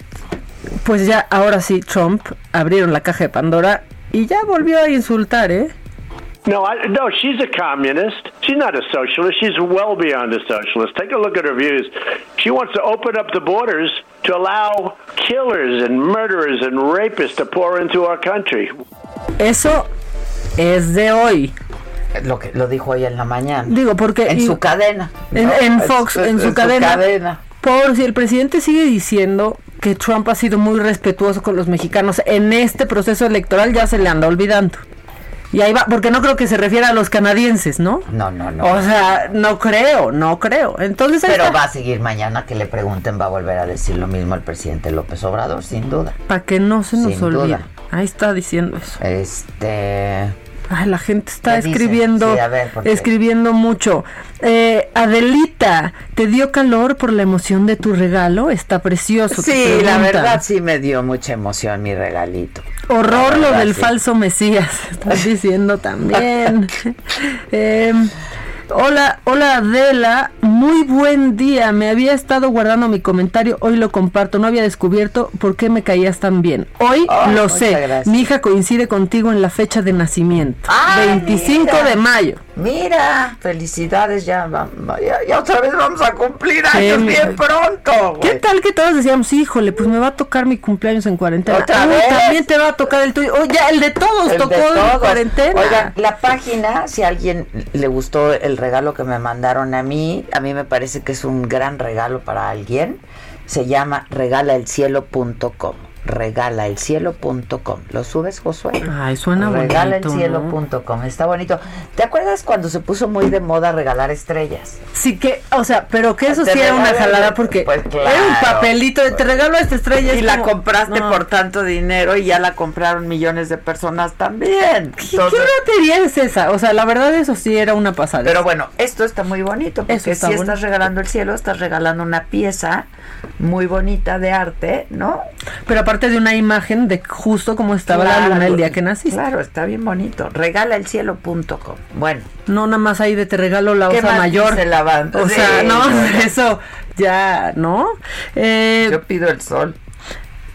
Pues ya, ahora sí, Trump abrieron la caja de Pandora y ya volvió a insultar, ¿eh? No, I, no, she's a communist. She's not a socialist. She's well beyond a socialist. Take a look at her views. She wants to open up the borders to allow killers and murderers and rapists to pour into our country. Eso es de hoy. Lo que lo dijo hoy en la mañana. Digo, porque... En y- su cadena. En, ¿no? en Fox, en, su, cadena, Por si el presidente sigue diciendo que Trump ha sido muy respetuoso con los mexicanos en este proceso electoral, ya se le anda olvidando. Y ahí va, porque no creo que se refiera a los canadienses, ¿no? No, no, no. O sea, no creo, no creo. Entonces Pero está. va a seguir mañana que le pregunten, va a volver a decir lo mismo el presidente López Obrador, sin duda. Para que no se nos olvide. Ahí está diciendo eso. Este. Ay, la gente está escribiendo, escribiendo mucho. Eh, Adelita, ¿te dio calor por la emoción de tu regalo? Está precioso. Sí, la verdad sí me dio mucha emoción mi regalito. Horror lo del sí. falso Mesías, [LAUGHS] están diciendo también. [LAUGHS] Em, hola, hola Adela, muy buen día. Me había estado guardando mi comentario, hoy lo comparto. No había descubierto por qué me caías tan bien. Hoy Oh, lo sé. gracias. Mi hija coincide contigo en la fecha de nacimiento, Ah, 25 mira. de mayo. Mira, felicidades, ya, ya, ya otra vez vamos a cumplir años bien pronto. ¿Qué tal que todos decíamos, híjole, pues me va a tocar mi cumpleaños en cuarentena? ¿Otra Uy, vez? También te va a tocar el tuyo. Oye, el de todos El tocó de en todos. cuarentena. Oigan, la página, si a alguien le gustó el regalo que me mandaron a mí, a mí me parece que es un gran regalo para alguien. Se llama regalaelcielo.com. Regalaelcielo.com. ¿Lo subes, Josué? Ay, suena bonito, Regalaelcielo.com. Está bonito. ¿Te acuerdas cuando se puso muy de moda regalar estrellas? Sí que, o sea, pero que eso sí era una jalada porque Pues era un papelito de te regalo esta estrella. Y es la como- compraste no. por tanto dinero y ya la compraron millones de personas también. ¿Qué, Entonces- qué batería es esa? O sea, la verdad eso sí era una pasada. Pero bueno, esto está muy bonito porque está si bonito. estás regalando el cielo, estás regalando una pieza muy bonita de arte, ¿no? Pero aparte de una imagen de justo como estaba la luna el día que naciste. Claro, está bien bonito. Regalaelcielo.com. Bueno, No nada más ahí de te regalo la ¿Qué osa mayor. dice la? O Sí, sea, no, [LAUGHS] eso ya, ¿no? Eh, yo pido el sol.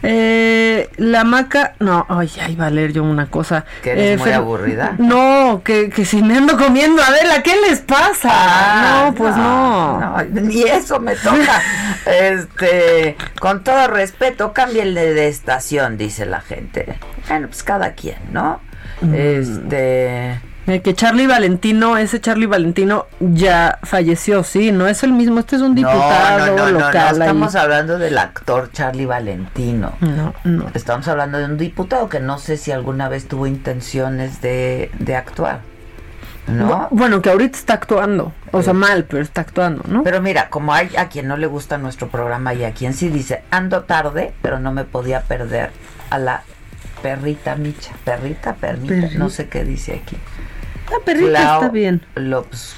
Eh, la maca, no, ay, ay, va a leer yo una cosa. Que eres Eh, muy aburrida. No, que, que si me ando comiendo, Adela, ¿qué les pasa? Ah, no, pues no. no, Ni eso me toca. [LAUGHS] este, con todo respeto, cámbienle de estación, dice la gente. Bueno, pues cada quien, ¿no? Mm. Este. Eh, que Charlie Valentino, ese Charlie Valentino ya falleció, sí, no es el mismo, este es un diputado no, no, no, no, local. no, ahí. estamos hablando del actor Charlie Valentino. No, no. Estamos hablando de un diputado que no sé si alguna vez tuvo intenciones de, de actuar. ¿No? Bu- Bueno, que ahorita está actuando, o sea, mal, pero está actuando, ¿no? Pero mira, como hay a quien no le gusta nuestro programa y a quien sí dice, ando tarde, pero no me podía perder a la perrita Micha. Perrita, permita, Perrita. no sé qué dice aquí. La perrita Clau está bien. López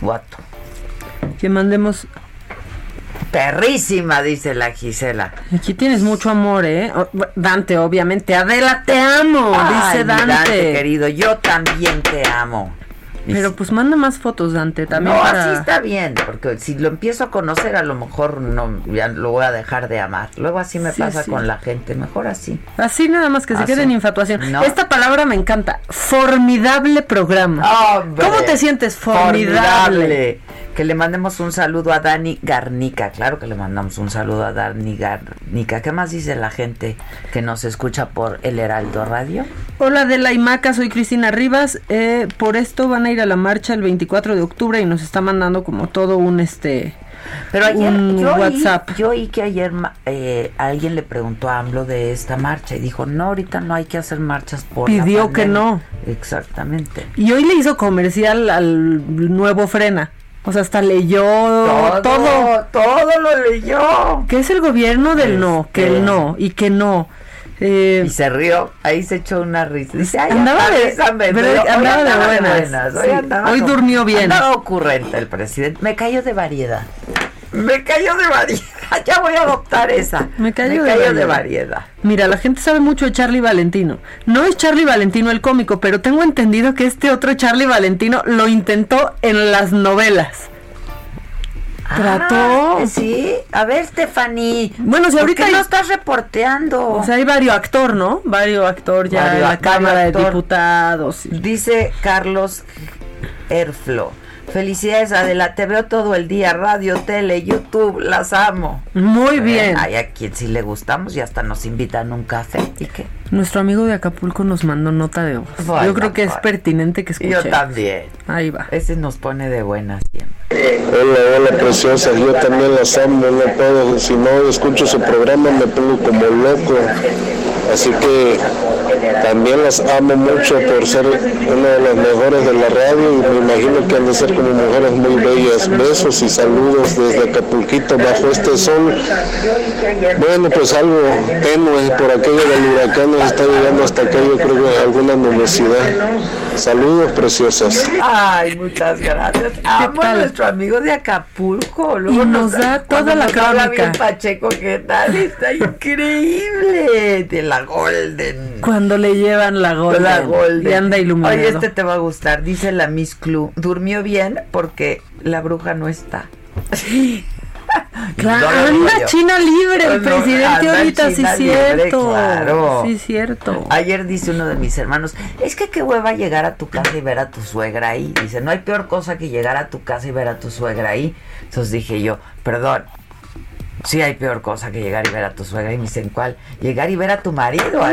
Guato. Que mandemos Perrísima, dice la Gisela. Aquí tienes mucho amor, ¿eh? Dante, obviamente. Adela, te amo, Ay, dice mi Dante. querido, yo también te amo. Pero pues manda más fotos, Dante, también no, para... así está bien, porque si lo empiezo a conocer, a lo mejor no, ya lo voy a dejar de amar. Luego así me Sí, pasa sí. con la gente, mejor así. Así nada más que se quede en infatuación. No. Esta palabra me encanta. Formidable programa. Hombre, ¿Cómo te sientes? Formidable. Que le mandemos un saludo a Dani Garnica. Claro que le mandamos un saludo a Dani Garnica. ¿Qué más dice la gente que nos escucha por El Heraldo Radio? Hola de la IMACA, soy Cristina Rivas. Eh, por esto van a ir a la marcha el 24 de octubre y nos está mandando como todo un este Pero ayer un yo oí, WhatsApp. yo oí que ayer eh, alguien le preguntó a AMLO de esta marcha y dijo, no, ahorita no hay que hacer marchas por la Pidió que pandemia". no. Exactamente. Y hoy le hizo comercial al nuevo Frena. O sea, hasta leyó todo. Todo, todo lo leyó. Que es el gobierno del no, que Este. el no y que no. Eh, Y se rió, ahí se echó una risa. Dice, ay, Andaba de- pero dio". Hoy andaba de buenas. hoy Sí, andaba hoy como- durmió bien. Andaba ocurrente el presidente. Me cayó de variedad. Me cayó de variedad. [LAUGHS] Ya voy a adoptar esa. Me cayó, Me de, cayó variedad. de variedad. Mira, la gente sabe mucho de Charlie Valentino. No es Charlie Valentino el cómico, pero tengo entendido que este otro Charlie Valentino lo intentó en las novelas. Trató. Ah, sí. A ver, Stephanie. Bueno, si ¿por ahorita qué hay- no estás reporteando? O sea, hay varios actor, ¿no? Varios actor ya Vario- en la Cámara actor. de Diputados. Dice Carlos Erflo. Felicidades, Adela. Te veo todo el día. Radio, tele, YouTube. Las amo. Muy bien. Hay a quien sí le gustamos y hasta nos invitan a un café. ¿Y qué? Nuestro amigo de Acapulco nos mandó nota de voz. Bueno, Yo creo que es pertinente que escuchemos. Yo también. Ahí va. Ese nos pone de buenas siempre. Hola, hola preciosas, yo también las amo, no puedo, si no escucho su programa me pongo como loco, así que también las amo mucho por ser una de las mejores de la radio y me imagino que han de ser como mujeres muy bellas. Besos y saludos desde Acapulquito bajo este sol. Bueno, pues algo tenue por aquello del huracán nos está llegando hasta acá, yo creo que alguna nubosidad. Saludos preciosas. Ay, muchas gracias. Amo a nuestro amigo de Acapulco. Luego Y nos da toda la nos crónica. Pacheco, ¿qué tal? Está increíble. De la Golden. Cuando le llevan la Golden. La Golden. Y anda iluminado. Oye, este te va a gustar. Dice la Miss Clue. Durmió bien porque la bruja no está. Claro, No anda. China libre el no, presidente ahorita, sí libre, cierto. claro. Sí cierto. Ayer dice uno de mis hermanos, es que qué hueva llegar a tu casa y ver a tu suegra ahí. Dice, no hay peor cosa que llegar a tu casa y ver a tu suegra ahí. Entonces dije yo, perdón, sí hay peor cosa que llegar y ver a tu suegra. Y me dicen, ¿cuál? Llegar y ver a tu marido. [LAUGHS]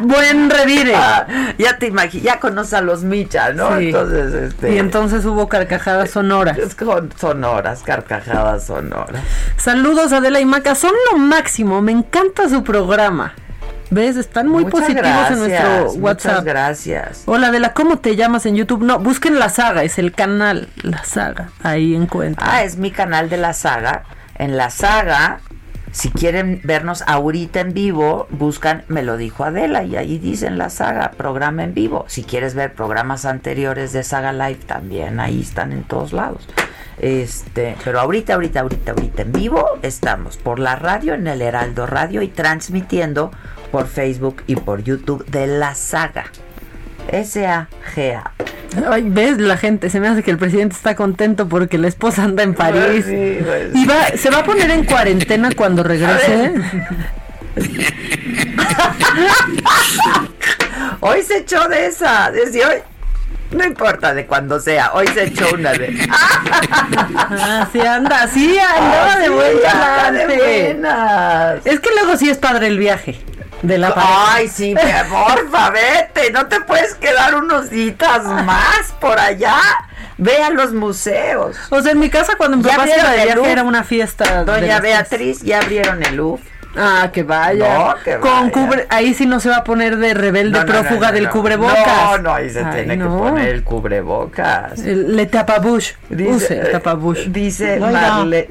Buen revire. Ah, ya te imaginas, ya conoces a los Micha, ¿no? Sí. Entonces, este... Y entonces hubo carcajadas sonoras. con sonoras, carcajadas sonoras. Saludos Adela y Maca, son lo máximo, me encanta su programa. ¿Ves? Están muy Muchas positivos gracias, en nuestro Muchas WhatsApp. gracias. Hola Adela, ¿cómo te llamas en YouTube? No, busquen la saga, es el canal, la saga, ahí encuentran. Ah, es mi canal de la saga. En la saga, si quieren vernos ahorita en vivo, buscan Me lo dijo Adela y ahí dicen la saga, programa en vivo. Si quieres ver programas anteriores de Saga Live, también ahí están en todos lados. Este, pero ahorita, ahorita, ahorita, ahorita en vivo estamos por la radio en el Heraldo Radio y transmitiendo por Facebook y por YouTube de la saga. S-A-G-A. Ay, ves la gente, se me hace que el presidente está contento porque la esposa anda en París. Sí, pues. Y va, se va a poner en cuarentena cuando regrese. [LAUGHS] Hoy se echó de esa, desde hoy. No importa de cuándo sea, hoy se echó una de. Ah, sí anda, sí andaba Ah, de sí, buen anda de buenas. Es que luego sí es padre el viaje de la pareja. Ay, sí, mi [LAUGHS] amor, vete, no te puedes quedar unos días más por allá. Ve a los museos. O sea, en mi casa cuando mi ¿Ya papá se viaje era una fiesta. Doña Beatriz, ya abrieron el Louvre. Ah, que vaya. No, que Con vaya. cubre, ahí sí no se va a poner de rebelde No, no, prófuga del cubrebocas. No, no, ahí se Ay, tiene que poner el cubrebocas. El- le tapabush. Use el tapabush. Dice. Marle.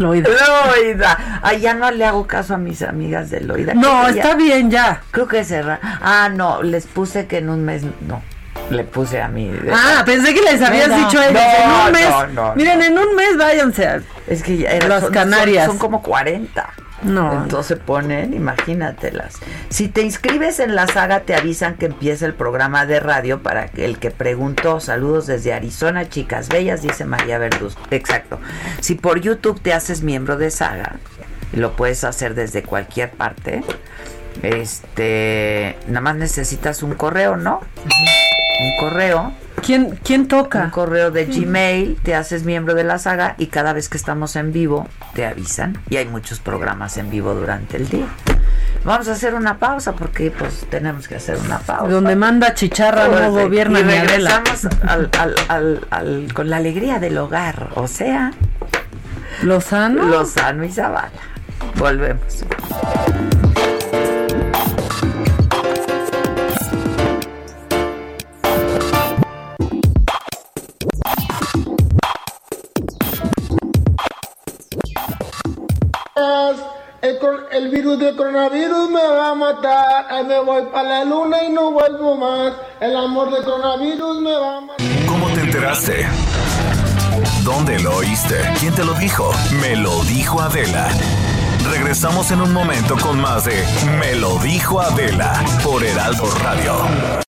Loida. Loida. Ay, ya no le hago caso a mis amigas de Loida. No, ya- está bien ya. Creo que cerrar. Ah, no, les puse que en un mes no. Le puse a mí. Ah, pensé que les habías No, dicho no, en un mes. no, no, miren, en un mes váyanse a Es que ya era- las son- Canarias. Son, son como 40. No. Entonces ponen, imagínatelas. Si te inscribes en la saga, te avisan que empieza el programa de radio para el que preguntó. Saludos desde Arizona, chicas bellas, dice María Verduz. Exacto. Si por YouTube te haces miembro de saga, lo puedes hacer desde cualquier parte. Este, nada más necesitas un correo, ¿no? Un correo. ¿Quién, quién toca? Un correo de Gmail, te haces miembro de la saga y cada vez que estamos en vivo te avisan. Y hay muchos programas en vivo durante el día. Vamos a hacer una pausa porque pues tenemos que hacer una pausa. Donde manda chicharra no Pues, gobierna y regresamos [LAUGHS] al, al- al- al- con la alegría del hogar, o sea, Lozano. Lozano y Zavala. Volvemos. El, virus del coronavirus me va a matar. Me voy para la luna y no vuelvo más. El amor del coronavirus me va a matar. ¿Cómo te enteraste? ¿Dónde lo oíste? ¿Quién te lo dijo? Me lo dijo Adela. Regresamos en un momento con más de Me lo dijo Adela por Heraldo Radio.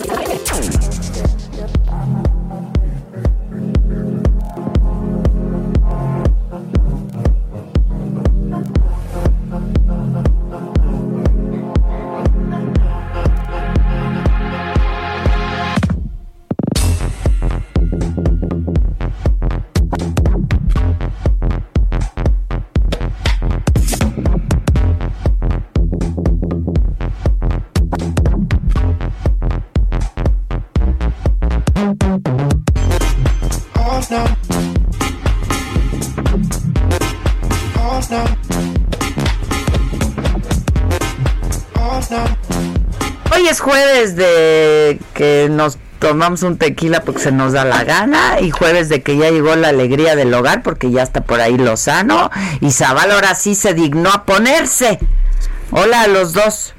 Jueves de que nos tomamos un tequila porque se nos da la gana y jueves de que ya llegó la alegría del hogar porque ya está por ahí Lozano y Zavala ahora sí se dignó a ponerse. Hola a los dos.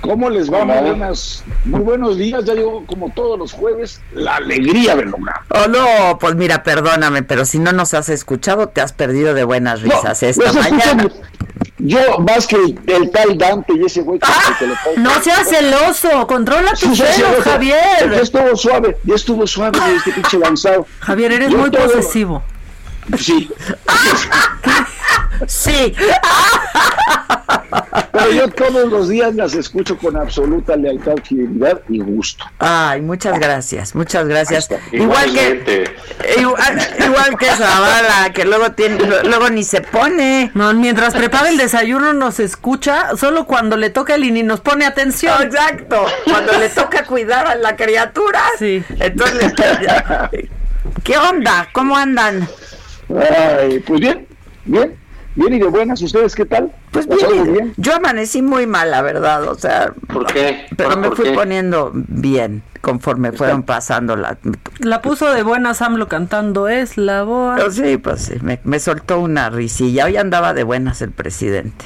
¿Cómo les va? Muy, buenas, muy buenos días. Ya digo, como todos los jueves, la alegría del hogar. Oh no, pues mira, perdóname, pero si no nos has escuchado te has perdido de buenas risas esta Pues, mañana. Yo, más que el tal Dante y ese güey que, que le pongo- No seas celoso, controla tus celos, sí. Ya Javier. estuvo suave, ya estuvo suave este pinche lanzado. Javier, eres Yo muy todo- posesivo. Sí. [LAUGHS] [LAUGHS] Sí. Pero yo todos los días las escucho con absoluta lealtad, fidelidad y gusto. Ay, muchas gracias, muchas gracias. Igual que igual, igual que Zavala, que luego tiene, luego ni se pone. No, mientras prepara el desayuno nos escucha, solo cuando le toca el INI nos pone atención. Exacto, cuando le toca cuidar a la criatura. Sí. Entonces, ¿qué onda? ¿Cómo andan? Ay, pues bien, bien, bien y de buenas. ¿Ustedes qué tal? Pues ¿Pasaron bien, bien? yo amanecí muy mal, la verdad, o sea, ¿Por qué? pero me ¿Por fui qué? poniendo bien conforme fueron pasando la... La puso de buenas AMLO cantando es la boa. Oh, Sí, pues sí, me, me soltó una risilla. Hoy andaba de buenas el presidente.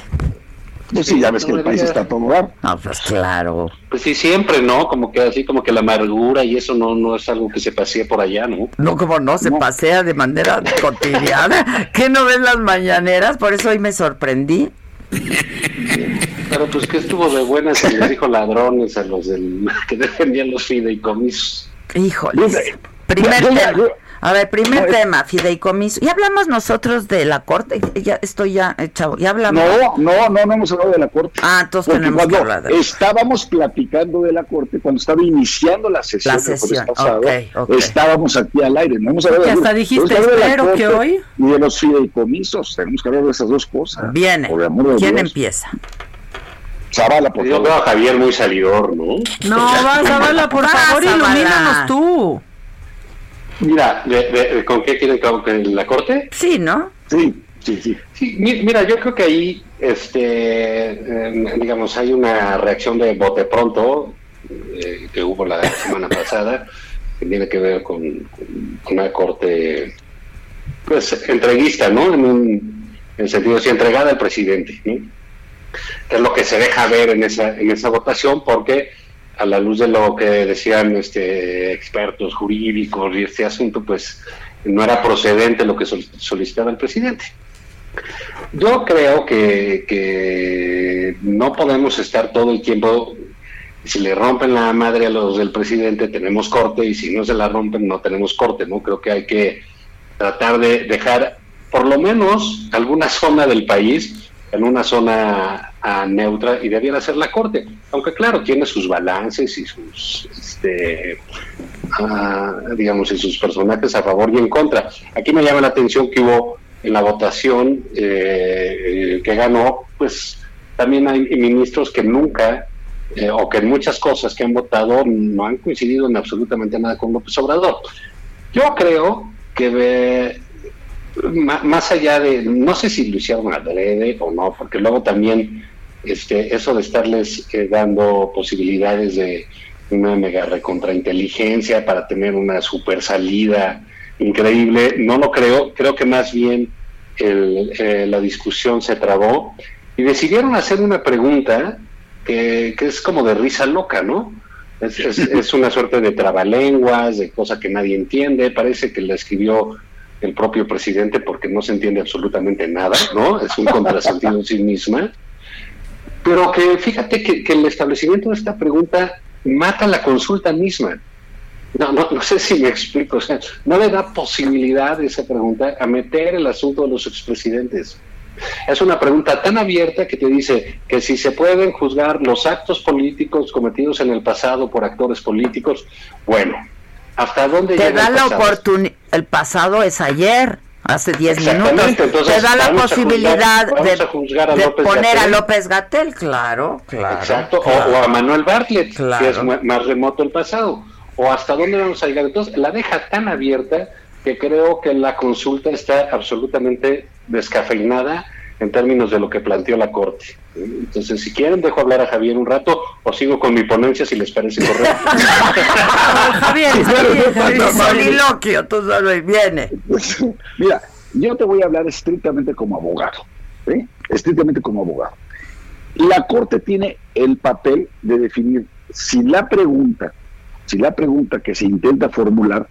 Pues sí, ya ves que el país está a todo dar. No, pues claro. Pues sí, siempre, ¿no? Como que así, como que la amargura y eso no, no es algo que se pasee por allá, ¿no? No, como no, se pasea de manera cotidiana. [LAUGHS] ¿Qué no ves las mañaneras? Por eso hoy me sorprendí. Pero pues que estuvo de buenas que les dijo ladrones a los del [LAUGHS] que defendían los fideicomisos. Híjoles. Primer tema. A ver, primer tema, fideicomiso. Ya hablamos nosotros de la corte. Ya estoy ya, eh, chavo, ya hablamos. No, no, no, no hemos hablado de la corte. Ah, entonces Porque tenemos que hablar de Estábamos platicando de la corte cuando estaba iniciando la sesión, La el jueves sesión, pasado. ok, ok. Estábamos aquí al aire. No hemos hablado Que de hasta la- dijiste, espero que corte hoy- Y de los fideicomisos. Tenemos que hablar de esas dos cosas. Viene. Por el amor de ¿Quién Dios. empieza? Zavala, por Yo favor. veo a Javier muy salidor, ¿no? No, vas a verla, por favor, Zavala. ilumínanos tú. Mira, de- de- ¿con qué quieren que la corte? Sí, ¿no? Sí, sí, sí. Sí, mi- mira, yo creo que ahí, este, eh, digamos, hay una reacción de bote pronto eh, que hubo la semana [LAUGHS] pasada. que tiene que ver con, con una corte pues entreguista, ¿no? En un en sentido así entregada al presidente, ¿no? que es lo que se deja ver en esa en esa votación porque a la luz de lo que decían este expertos jurídicos y este asunto pues no era procedente lo que sol- solicitaba el presidente. Yo creo que, que no podemos estar todo el tiempo, si le rompen la madre a los del presidente tenemos corte y si no se la rompen no tenemos corte, ¿no? Creo que hay que tratar de dejar por lo menos alguna zona del país en una zona ah, neutra y debiera ser la corte, aunque claro, tiene sus balances y sus, este, ah, digamos, y sus personajes a favor y en contra. Aquí me llama la atención que hubo en la votación eh, que ganó, pues también hay ministros que nunca, eh, o que en muchas cosas que han votado no han coincidido en absolutamente nada con López Obrador. Yo creo que más allá de, no sé si lo hicieron adrede o no, porque luego también este, eso de estarles eh, dando posibilidades de una mega recontrainteligencia para tener una super salida increíble, no lo creo, creo que más bien el, eh, la discusión se trabó y decidieron hacer una pregunta que, que es como de risa loca, ¿no? Es, es- [LAUGHS] es una suerte de trabalenguas, de cosa que nadie entiende, parece que la escribió el propio presidente porque no se entiende absolutamente nada, ¿no? Es un contrasentido en sí misma. Pero que fíjate que, que el establecimiento de esta pregunta mata la consulta misma. No, no, no sé si me explico, o sea, no le da posibilidad esa pregunta a meter el asunto de los expresidentes. Es una pregunta tan abierta que te dice que si se pueden juzgar los actos políticos cometidos en el pasado por actores políticos, bueno, ¿hasta dónde Te llega da el la oportunidad, el pasado es ayer, hace 10 minutos. Entonces Te da la posibilidad juzgar- de, a de poner a. López Gatel, claro, claro. Exacto, o- claro. O, a Manuel Bartlett, Claro. que es más remoto el pasado. O hasta dónde vamos a llegar. Entonces, la deja tan abierta que creo que la consulta está absolutamente descafeinada en términos de lo que planteó la Corte. Entonces, si quieren, dejo hablar a Javier un rato o sigo con mi ponencia si les parece correcto. [LAUGHS] Javier, Javier, soliloquio, tú solo y viene. [LAUGHS] Mira, yo te voy a hablar estrictamente como abogado, ¿sí? estrictamente como abogado. La Corte tiene el papel de definir si la pregunta, si la pregunta que se intenta formular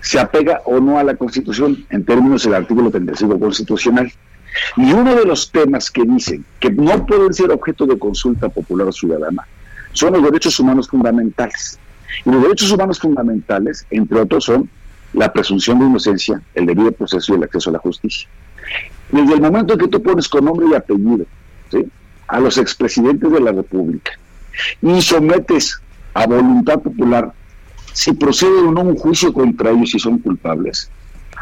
se apega o no a la Constitución en términos del artículo 35 constitucional. Y uno de los temas que dicen que no pueden ser objeto de consulta popular ciudadana son los derechos humanos fundamentales. Y los derechos humanos fundamentales, entre otros, son la presunción de inocencia, el debido proceso y el acceso a la justicia. Desde el momento en que tú pones con nombre y apellido a los expresidentes de la República y sometes a voluntad popular si procede o no un juicio contra ellos si son culpables,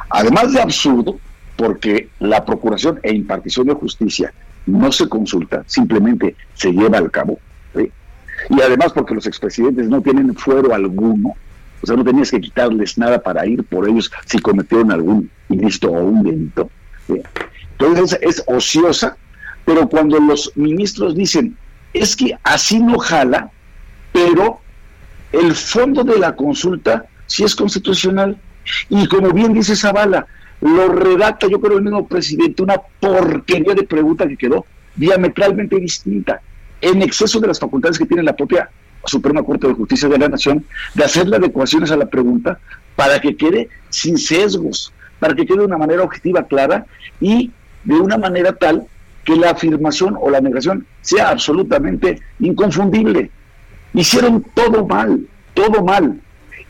además de absurdo, porque la procuración e impartición de justicia no se consulta, simplemente se lleva al cabo. Y además porque los expresidentes no tienen fuero alguno, o sea, no tenías que quitarles nada para ir por ellos si cometieron algún ilícito o un delito. Entonces es ociosa, pero cuando los ministros dicen, es que así no jala, pero el fondo de la consulta sí es constitucional. Y como bien dice Zavala, lo redacta, yo creo, el mismo presidente, una porquería de pregunta que quedó diametralmente distinta, en exceso de las facultades que tiene la propia Suprema Corte de Justicia de la Nación, de hacerle adecuaciones a la pregunta para que quede sin sesgos, para que quede de una manera objetiva, clara y de una manera tal que la afirmación o la negación sea absolutamente inconfundible. Hicieron todo mal, todo mal.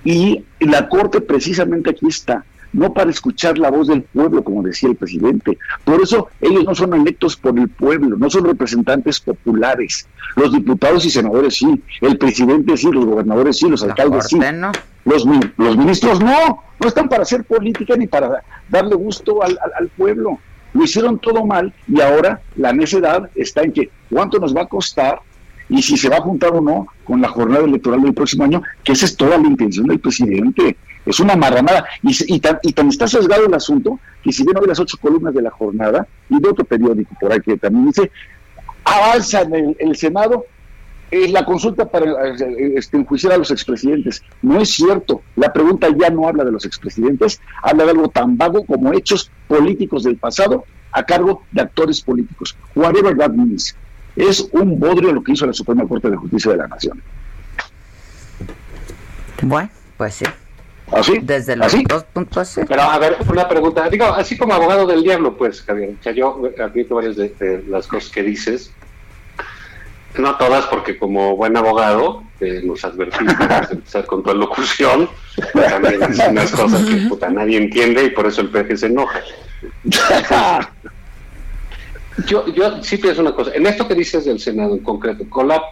Y la Corte precisamente aquí está, no para escuchar la voz del pueblo, como decía el presidente. Por eso ellos no son electos por el pueblo, no son representantes populares. Los diputados y senadores sí, el presidente sí, los gobernadores sí, los alcaldes sí. Los, mi- los ministros no, no están para hacer política ni para darle gusto al, al- al pueblo. Lo hicieron todo mal y ahora la necedad está en que cuánto nos va a costar y si se va a juntar o no con la jornada electoral del próximo año, que esa es toda la intención del presidente. Es una marranada. Y, tan, y tan está sesgado el asunto que si bien hoy las ocho columnas de la jornada y de otro periódico por ahí que también dice, avanza en el, Senado la consulta para eh, este, enjuiciar a los expresidentes. No es cierto. La pregunta ya no habla de los expresidentes, habla de algo tan vago como hechos políticos del pasado a cargo de actores políticos. Whatever that means. Es un bodrio lo que hizo la Suprema Corte de Justicia de la Nación. Bueno, pues sí. ¿Así? Desde los ¿Así? dos puntos sí. Pero a ver, una pregunta. Digo, así como abogado del diablo, pues, Javier. Sea, yo admito varias de, de las cosas que dices. No todas, porque como buen abogado, eh, nos advertimos de empezar con tu locución. También unas cosas que puta, nadie entiende y por eso el peje se enoja. [LAUGHS] Yo, yo sí pienso una cosa, en esto que dices del Senado en concreto, con la,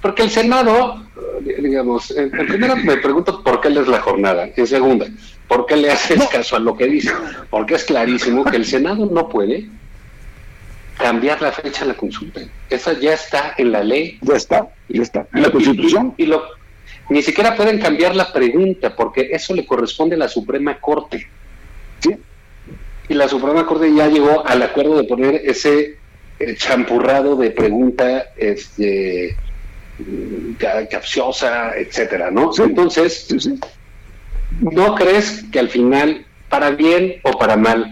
porque el Senado, eh, digamos, en, en primero me pregunto por qué lees la jornada, en segunda, por qué le haces caso a lo que dice, porque es clarísimo que el Senado no puede cambiar la fecha de la consulta, esa ya está en la ley. Ya está, ya está, en la Constitución. Y, y lo, ni siquiera pueden cambiar la pregunta, porque eso le corresponde a la Suprema Corte. ¿Sí? Y la Suprema Corte ya llegó al acuerdo de poner ese eh, champurrado de pregunta este, mm, ca- capciosa, etcétera, ¿no? Entonces, ¿no crees que al final, para bien o para mal,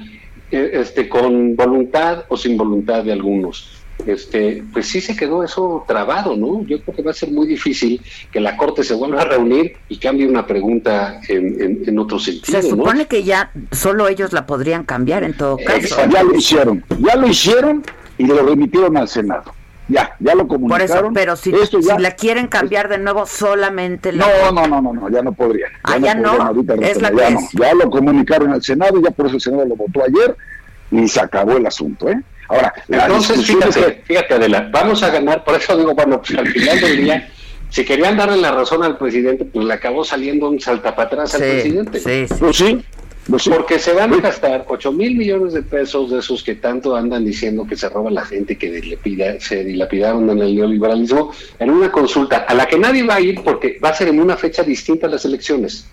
eh, este, con voluntad o sin voluntad de algunos, este, pues sí se quedó eso trabado, ¿no? Yo creo que va a ser muy difícil que la Corte se vuelva a reunir y cambie una pregunta en, en- en otro sentido, Se ¿no? supone que ya solo ellos la podrían cambiar en todo caso. Ya lo hicieron, ya lo hicieron y lo remitieron al Senado. Ya, ya lo Por comunicaron. eso, pero si, Esto ya- si la quieren cambiar de nuevo, solamente la... No, no, no, no, no, ya no podrían. Ah, ya no, podrían ahorita es la ya, que no. es. ya lo comunicaron al Senado, ya por eso el Senado lo votó ayer y se acabó el asunto, ¿eh? Ahora, Entonces, discusión es fíjate, fíjate, Adela, vamos a ganar, por eso digo, bueno, pues al final del día, si querían darle la razón al presidente, pues le acabó saliendo un saltapatrás al Sí, presidente. sí, sí. Pues sí, pues sí. Porque se van a gastar 8 mil millones de pesos de esos que tanto andan diciendo que se roba la gente, que dilapida- se dilapidaron en el neoliberalismo, en una consulta a la que nadie va a ir porque va a ser en una fecha distinta a las elecciones.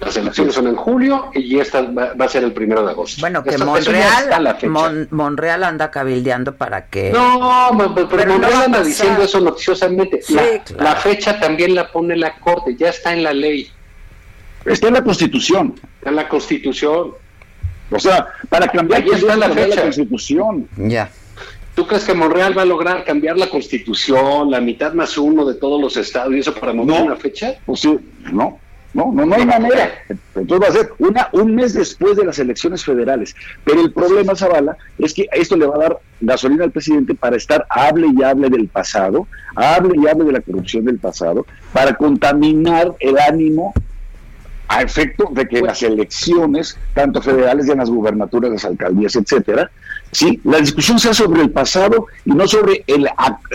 Las elecciones son en julio y esta va, va a ser el primero de agosto. Bueno, que la Monreal, fecha. Mon- Monreal anda cabildeando para que... No, pero, pero Pero no Monreal anda diciendo eso noticiosamente. Sí, la, claro. la fecha también la pone la Corte, ya está en la ley, Está en la Constitución. está en la Constitución. O sea, para cambiar, Ahí está la fecha. Constitución. Ya. ¿Tú crees que Monreal va a lograr cambiar la Constitución, la mitad más uno de todos los estados y eso para mover No. una fecha? Pues sí, no, no, no, no hay manera. Entonces va a ser una, un mes después de las elecciones federales. Pero el problema, Zavala, es que esto le va a dar gasolina al presidente para estar hable y hable del pasado, hable y hable de la corrupción del pasado, para contaminar el ánimo a efecto de que las elecciones, tanto federales y en las gubernaturas, las alcaldías, etcétera, sí, la discusión sea sobre el pasado y no sobre el,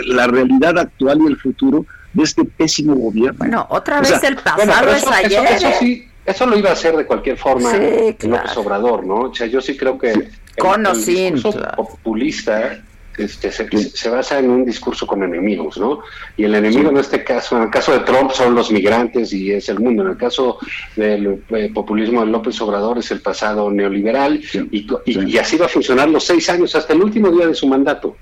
la realidad actual y el futuro de este pésimo gobierno. Bueno, otra O vez sea, el Bueno, pasado pero es eso, ayer. eso- eso sí, eso lo iba a hacer de cualquier forma Sí, el claro. López Obrador, ¿no? O sea, yo sí creo que el- Con o el sin, discurso claro. populista este, se, se basa en un discurso con enemigos, ¿no? Y el enemigo en este caso, en el caso de Trump son los migrantes y es el mundo. En el caso del eh, populismo de López Obrador es el pasado neoliberal y, y- y así va a funcionar los seis años hasta el último día de su mandato.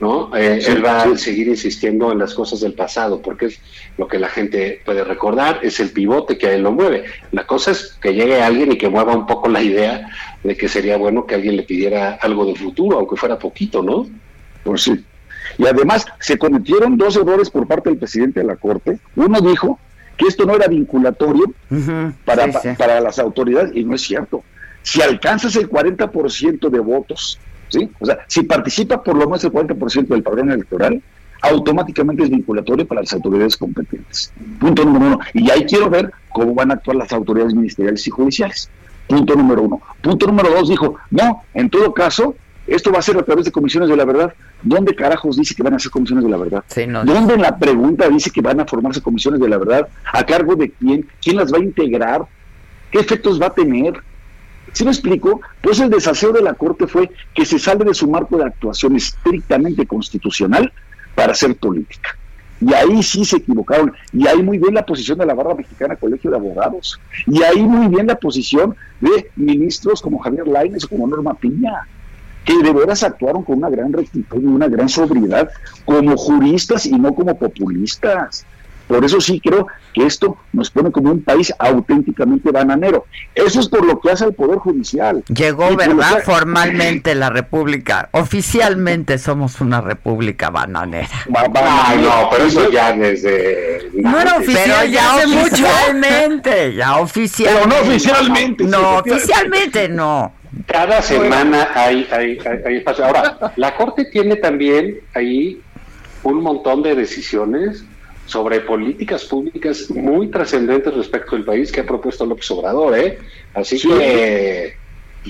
¿No? Eh, Sí, él va sí. a seguir insistiendo en las cosas del pasado, porque es lo que la gente puede recordar, es el pivote que a él lo mueve. La cosa es que llegue alguien y que mueva un poco la idea de que sería bueno que alguien le pidiera algo de futuro, aunque fuera poquito, ¿no? Pues sí. Y además se cometieron dos errores por parte del presidente de la Corte. Uno dijo que esto no era vinculatorio para, sí, sí. para las autoridades y no es cierto. Si alcanzas el 40% de votos, ¿sí? O sea, si participa por lo menos el 40% del padrón electoral, automáticamente es vinculatorio para las autoridades competentes. Punto número uno. Y ahí quiero ver cómo van a actuar las autoridades ministeriales y judiciales. Punto número uno. Punto número dos dijo, no, en todo caso, esto va a ser a través de comisiones de la verdad. ¿Dónde carajos dice que van a ser comisiones de la verdad? Sí, no, ¿Dónde en la pregunta dice que van a formarse comisiones de la verdad? ¿A cargo de quién? ¿Quién las va a integrar? ¿Qué efectos va a tener? ¿Sí me explico? Pues el desaseo de la Corte fue que se sale de su marco de actuación estrictamente constitucional para hacer política. Y ahí sí se equivocaron. Y ahí muy bien la posición de la Barra Mexicana Colegio de Abogados. Y ahí muy bien la posición de ministros como Javier Lainez o como Norma Piña. que de veras actuaron con una gran rectitud y una gran sobriedad como juristas y no como populistas. Por eso sí creo que esto nos pone como un país auténticamente bananero. Eso es por lo que hace el Poder Judicial. Llegó, ¿verdad? que- Formalmente la República. Oficialmente somos una República bananera. [LAUGHS] Ay, no, pero eso ya desde... No era oficial, Pero ya ya hace mucho. oficialmente, ya oficialmente. Pero no oficialmente, No, sí. oficialmente no. Cada semana hay, hay, hay, hay espacio. Ahora, la Corte tiene también ahí un montón de decisiones sobre políticas públicas muy trascendentes respecto al país que ha propuesto López Obrador, ¿eh? Así Sí. que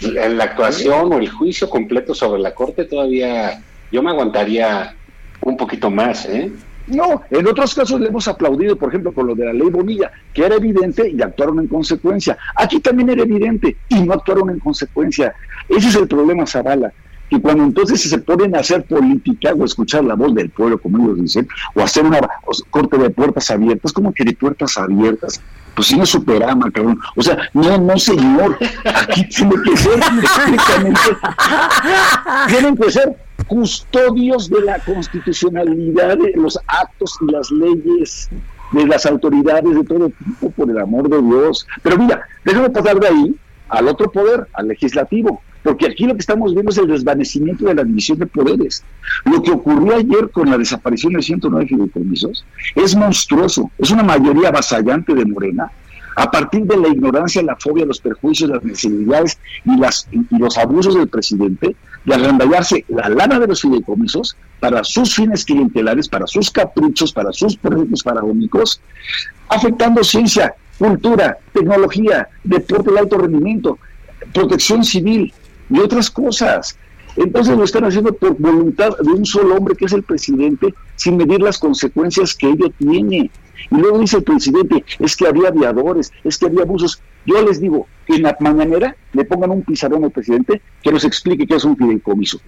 en la actuación o el juicio completo sobre la Corte todavía yo me aguantaría un poquito más, ¿eh? No, en otros casos le hemos aplaudido, por ejemplo, con lo de la ley Bonilla, que era evidente y actuaron en consecuencia. Aquí también era evidente y no actuaron en consecuencia. Ese es el problema, Zavala. Que cuando entonces se ponen a hacer política o escuchar la voz del pueblo, como ellos dicen, o hacer una corte de puertas abiertas, como que de puertas abiertas, pues si no superama, cabrón. O sea, no, no, señor. Aquí tiene que ser estrictamente [LAUGHS] tienen que ser custodios de la constitucionalidad de los actos y las leyes de las autoridades de todo tipo, por el amor de Dios. Pero mira, déjame pasar de ahí al otro poder, al legislativo, porque aquí lo que estamos viendo es el desvanecimiento de la división de poderes. Lo que ocurrió ayer con la desaparición de 109 fideicomisos es monstruoso, es una mayoría avasallante de Morena, a partir de la ignorancia, la fobia, los perjuicios, las necesidades y, las, y los abusos del presidente, de agandallarse la lana de los fideicomisos para sus fines clientelares, para sus caprichos, para sus proyectos faraónicos, afectando ciencia, cultura, tecnología, deporte de alto rendimiento, protección civil y otras cosas. Entonces lo están haciendo por voluntad de un solo hombre que es el presidente, sin medir las consecuencias que ello tiene. Y luego dice el presidente, es que había aviadores, es que había abusos. Yo les digo, que en la mañanera le pongan un pizarrón al presidente que nos explique qué es un fideicomiso.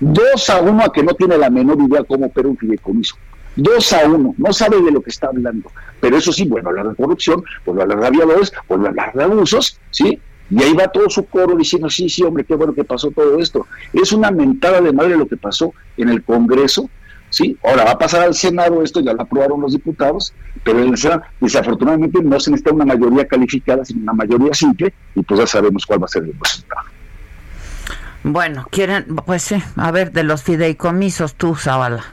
Dos a uno a que no tiene la menor idea cómo opera un fideicomiso. Dos a uno, no sabe de lo que está hablando. Pero eso sí, a hablar de corrupción, vuelve a hablar de aviadores, vuelve a hablar de abusos, ¿sí? Y ahí va todo su coro diciendo, sí, sí, hombre, qué bueno que pasó todo esto. Es una mentada de madre lo que pasó en el Congreso, ¿sí? Ahora va a pasar al Senado esto, ya lo aprobaron los diputados, pero en el Senado, desafortunadamente, no se necesita una mayoría calificada, sino una mayoría simple, y pues ya sabemos cuál va a ser el resultado. Bueno, quieren, pues sí, a ver, de los fideicomisos tú, Zavala.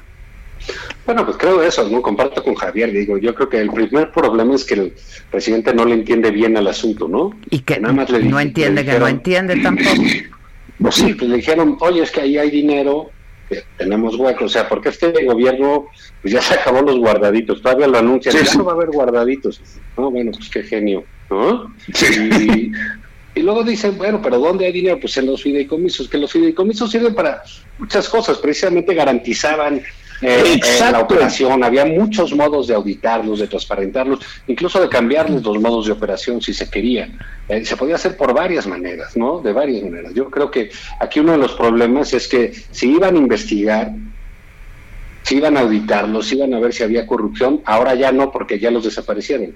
Bueno, pues creo eso, ¿no? Comparto con Javier, digo, yo creo que el primer problema es que el presidente no le entiende bien al asunto, ¿no? Y que nada más le no entiende, le que no entiende tampoco. [CLEARS THROAT] Pues sí, pues le dijeron, oye, es que ahí hay dinero, que tenemos huecos, o sea, porque este gobierno pues ya se acabó los guardaditos, todavía lo anuncian, Sí, ya sí. no va a haber guardaditos. No, bueno, pues qué genio, ¿no? Y, y luego dicen, bueno, pero ¿dónde hay dinero? Pues en los fideicomisos, que los fideicomisos sirven para muchas cosas, precisamente garantizaban eh, Exacto. la operación, había muchos modos de auditarlos, de transparentarlos, incluso de cambiarles los modos de operación si se quería. Eh, se podía hacer por varias maneras, ¿no? De varias maneras. Yo creo que aquí uno de los problemas es que si iban a investigar, si iban a auditarlos, si iban a ver si había corrupción, ahora ya no, porque ya los desaparecieron.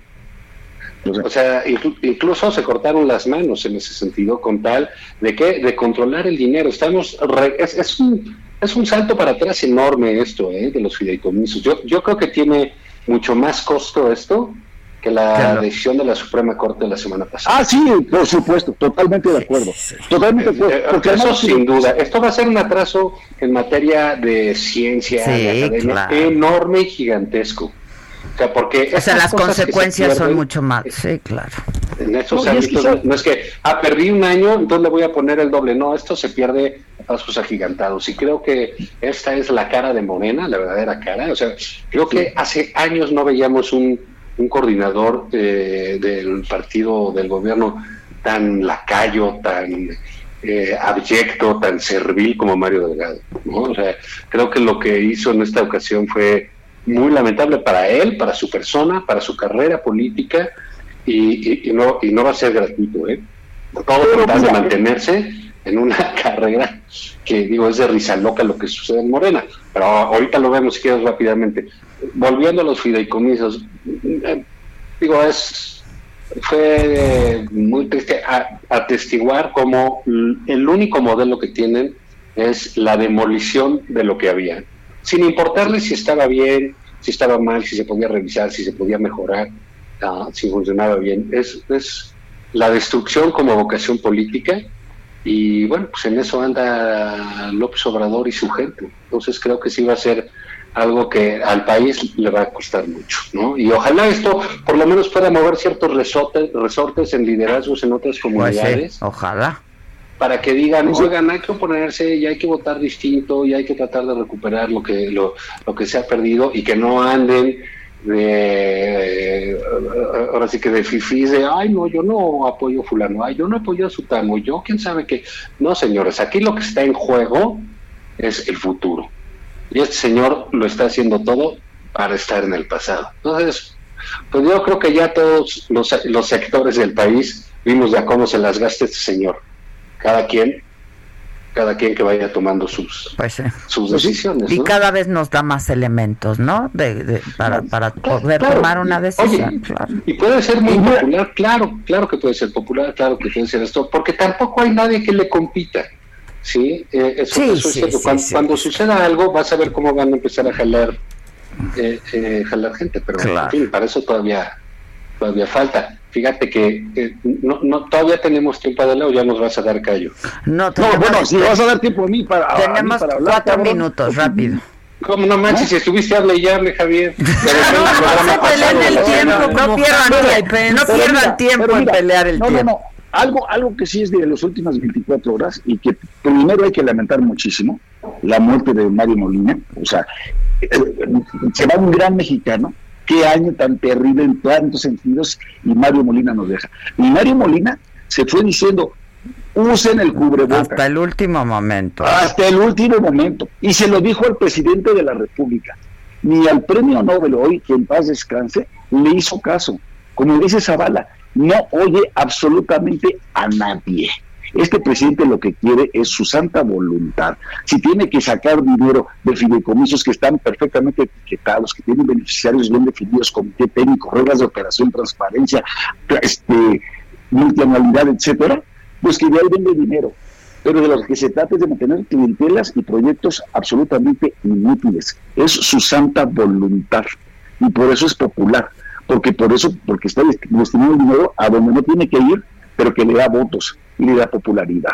O sea, inclu- incluso se cortaron las manos en ese sentido con tal de que de controlar el dinero. Estamos re- es, es un es un salto para atrás enorme esto, ¿eh? de los fideicomisos. Yo yo creo que tiene mucho más costo esto que la Claro. decisión de la Suprema Corte de la semana pasada. Ah, sí, por supuesto, totalmente de acuerdo. Totalmente de acuerdo. Eh, Porque Eso además- sin duda. Esto va a ser un atraso en materia de ciencia, Sí, de academia, claro. enorme y gigantesco. O sea, porque O sea, las se consecuencias son mucho más. Sí, claro. En esos No, y es que ámbitos, no es que, ah, perdí un año, entonces le voy a poner el doble. No, esto se pierde pasos agigantados. Y creo que esta es la cara de Morena, la verdadera cara. O sea, creo que hace años no veíamos un, un coordinador eh, del partido del gobierno tan lacayo, tan eh, abyecto, tan servil como Mario Delgado. ¿no? O sea, creo que lo que hizo en esta ocasión fue muy lamentable para él, para su persona, para su carrera política y, y- y no, y no va a ser gratuito. ¿eh? Todo tal de mantenerse en una [LAUGHS] carrera que digo es de risa loca lo que sucede en Morena. Pero ahorita lo vemos si quieres rápidamente. Volviendo a los fideicomisos, eh, digo, es fue muy triste atestiguar como el único modelo que tienen es la demolición de lo que había, sin importarle si estaba bien, si estaba mal, si se podía revisar, si se podía mejorar, ah, si funcionaba bien. Es, es la destrucción como vocación política y bueno, pues en eso anda López Obrador y su gente. Entonces creo que sí va a ser algo que al país le va a costar mucho, ¿no? Y ojalá esto por lo menos pueda mover ciertos resortes, resortes en liderazgos en otras Pues comunidades ojalá. para que digan, oigan, hay que oponerse y hay que votar distinto y hay que tratar de recuperar lo que lo, lo que se ha perdido y que no anden de ahora sí que de fifís de ay no yo no apoyo a fulano ay yo no apoyo a sutano yo quién sabe qué no señores aquí lo que está en juego es el futuro. Y este señor lo está haciendo todo para estar en el pasado. Entonces pues yo creo que ya todos los, los sectores del país vimos ya cómo se las gasta este señor. Cada quien cada quien que vaya tomando sus Pues sí. sus decisiones Y ¿no? cada vez nos da más elementos, ¿no? De, de- para, para poder claro. tomar una decisión. Oye, claro. Y puede ser muy popular, claro, claro que puede ser popular, claro que puede ser esto, porque tampoco hay nadie que le compita. ¿sí? Eh, eso, Sí, eso es sí, cierto. sí, cuando, cuando suceda algo, vas a ver cómo van a empezar a jalar, eh, eh, jalar gente, pero Claro. en fin, para eso todavía, todavía falta. Fíjate que eh, no, no, todavía tenemos tiempo de o ya nos vas a dar callo. No, No, tenemos, bueno, si vas a dar tiempo a mí para, a mí tenemos para hablar, cuatro cabrón. minutos, rápido. ¿Cómo no manches? Si estuviste hable y hable, Javier. [LAUGHS] Repente el programa No se peleen el ¿no? tiempo, no pierdan, no Pero pierdan tiempo pero en pelear el no, tiempo. No, no, algo, algo que sí es de las últimas 24 horas y que primero hay que lamentar muchísimo, la muerte de Mario Molina. O sea, eh, se va un gran mexicano. Qué año tan terrible en tantos sentidos y Mario Molina nos deja. Y Mario Molina se fue diciendo, usen el cubrebocas. Hasta el último momento. Hasta el último momento. Y se lo dijo al presidente de la República. Ni al premio Nobel hoy, que en paz descanse, le hizo caso. Como dice Zavala, no oye absolutamente a nadie. Este presidente lo que quiere es su santa voluntad. Si tiene que sacar dinero de fideicomisos que están perfectamente etiquetados, que tienen beneficiarios bien definidos, comité técnico, reglas de operación, transparencia, este, multianualidad, etcétera, pues que de ahí vende dinero pero de lo que se trata es de mantener clientelas y proyectos absolutamente inútiles. Es su santa voluntad y por eso es popular, porque por eso, porque está dest- destinando dinero a donde no tiene que ir, pero que le da votos y le da popularidad.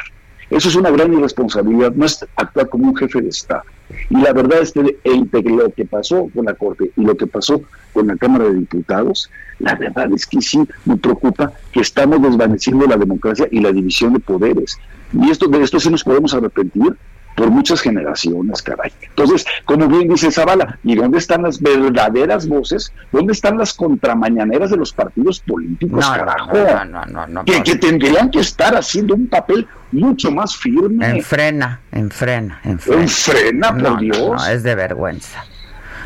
Eso es una gran irresponsabilidad, no es actuar como un jefe de Estado. Y la verdad es que lo que pasó con la Corte y lo que pasó con la Cámara de Diputados, la verdad es que sí me preocupa que estamos desvaneciendo la democracia y la división de poderes. Y esto de esto sí nos podemos arrepentir por muchas generaciones, caray. Entonces, como bien dice Zavala, ¿y dónde están las verdaderas voces? ¿Dónde están las contramañaneras de los partidos políticos, No, carajo? no, no, no, no, que, no. que tendrían que estar haciendo un papel mucho más firme. Enfrena, enfrena, enfrena. Enfrena, por Dios. no, es de vergüenza.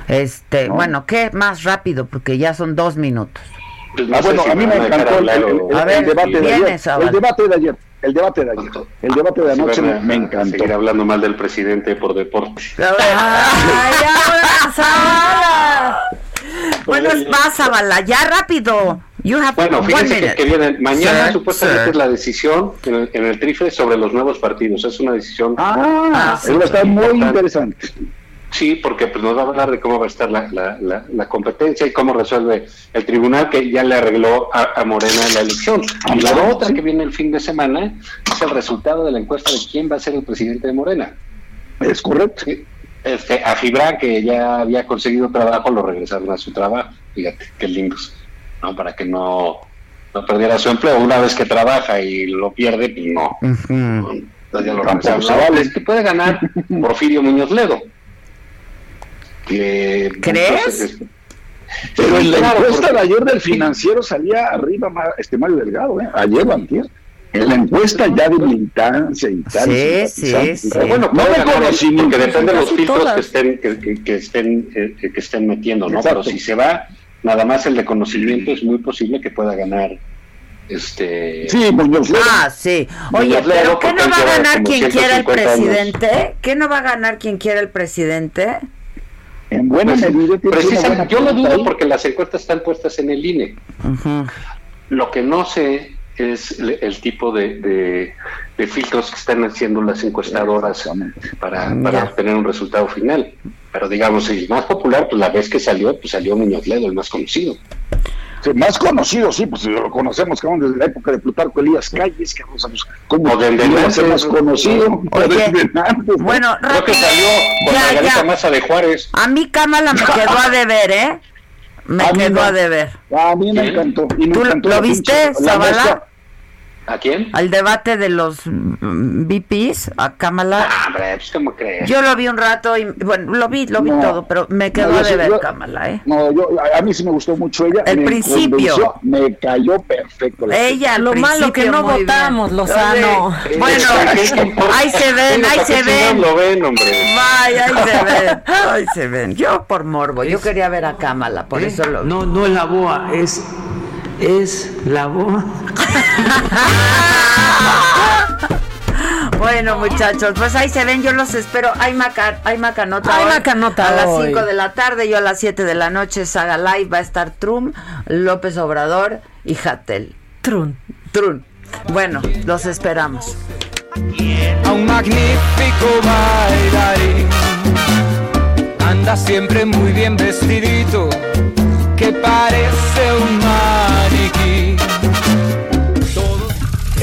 Este, bueno, ¿qué más rápido? Porque ya son dos minutos. Pues no Ah, sé bueno, si a mí me encantó el, debate de ayer. El debate de ayer. El debate de ayer. El debate de anoche van me, me encantó. Seguir hablando mal del presidente por deporte. [LAUGHS] Bueno, más, Zavala, ya rápido. You have Bueno, fíjense que, vienen. Mañana Sir, supuestamente sir. es la decisión en el, en el TRIFE sobre los nuevos partidos. Es una decisión. Ah, sí, eso va a estar muy importante. interesante. Sí, porque pues, nos va a hablar de cómo va a estar la, la, la, la competencia y cómo resuelve el tribunal que ya le arregló a, a Morena la elección. Y la otra que viene el fin de semana es el resultado de la encuesta de quién va a ser el presidente de Morena. Es correcto. Este, a Gibran, que ya había conseguido trabajo, lo regresaron a su trabajo. Fíjate, qué lindos. ¿no? Para que no, no perdiera su empleo. Una vez que trabaja y lo pierde, pues no. Ujú. Entonces ya lo regresaron. es que puede ganar Porfirio Muñoz Ledo. Que, ¿Crees? entonces, Pero en la claro, encuesta porque- de ayer del financiero salía arriba este Mario Delgado, ¿eh? ayer o antier. En la encuesta ya de militancia y tal. Sí, sí, sí. bueno, no me conocí porque depende de los filtros todas. que estén, que, que- que estén, eh, que estén metiendo, ¿no? Exacto. Pero si se va nada más el de conocimiento, es muy posible que pueda ganar este Sí, Muñoz Ledo. Ah, sí. Oye, Muñoz pero ¿qué no va a ganar quien quiera el 150 años. presidente? ¿Qué no va a ganar quien quiera el presidente? En buena Pues, medida precisamente, buena yo lo dudo ahí. porque las encuestas están puestas en el INE. Lo que no sé es el, el tipo de, de- de filtros que están haciendo las encuestadoras para, para Ya. obtener un resultado final. Pero digamos, el más popular, pues la vez que salió, pues salió Muñoz Ledo, el más conocido. Sí, más conocido, sí, pues lo conocemos cabrón, desde la época de Plutarco Elías Calles, que pues, ¿cómo O desde no antes. ser más conocido? Bueno, Creo que salió con Ya, Margarita ya. Maza de Juárez. A mí Cámara me quedó a deber, ¿eh? Me A quedó no. a deber. A mí me encantó. Y me ¿Tú encantó lo viste, Zavala? ¿A quién? Al debate de los VPs, a Kamala. Ah, hombre, pues ¿cómo crees? Yo lo vi un rato y, bueno, lo vi, lo vi No. todo, pero me quedó No, deber yo- Kamala, ¿eh? No, yo, a, a mí sí me gustó mucho ella. El me principio. Me cayó perfecto. la Ella, Lo malo que no muy bien. votamos, Lozano. Sí. Bueno, [LAUGHS] ahí se ven, ahí se ven. lo ven, hombre. Vaya, ahí se [LAUGHS] ven, ahí se ven. Yo por morbo, yo quería ver a Kamala, por eso lo No, no es la boa, es, es la boa. Bueno, muchachos, pues ahí se ven, yo los espero. Hay, maca, hay macanota Hay hoy macanota A las hoy. 5 de la tarde, yo a las 7 de la noche, Saga Live, va a estar Trum, López Obrador y Hatel. Trun. Trun. Bueno, los esperamos. a un magnífico bailarín. Anda siempre muy bien vestidito, que parece un maniquí.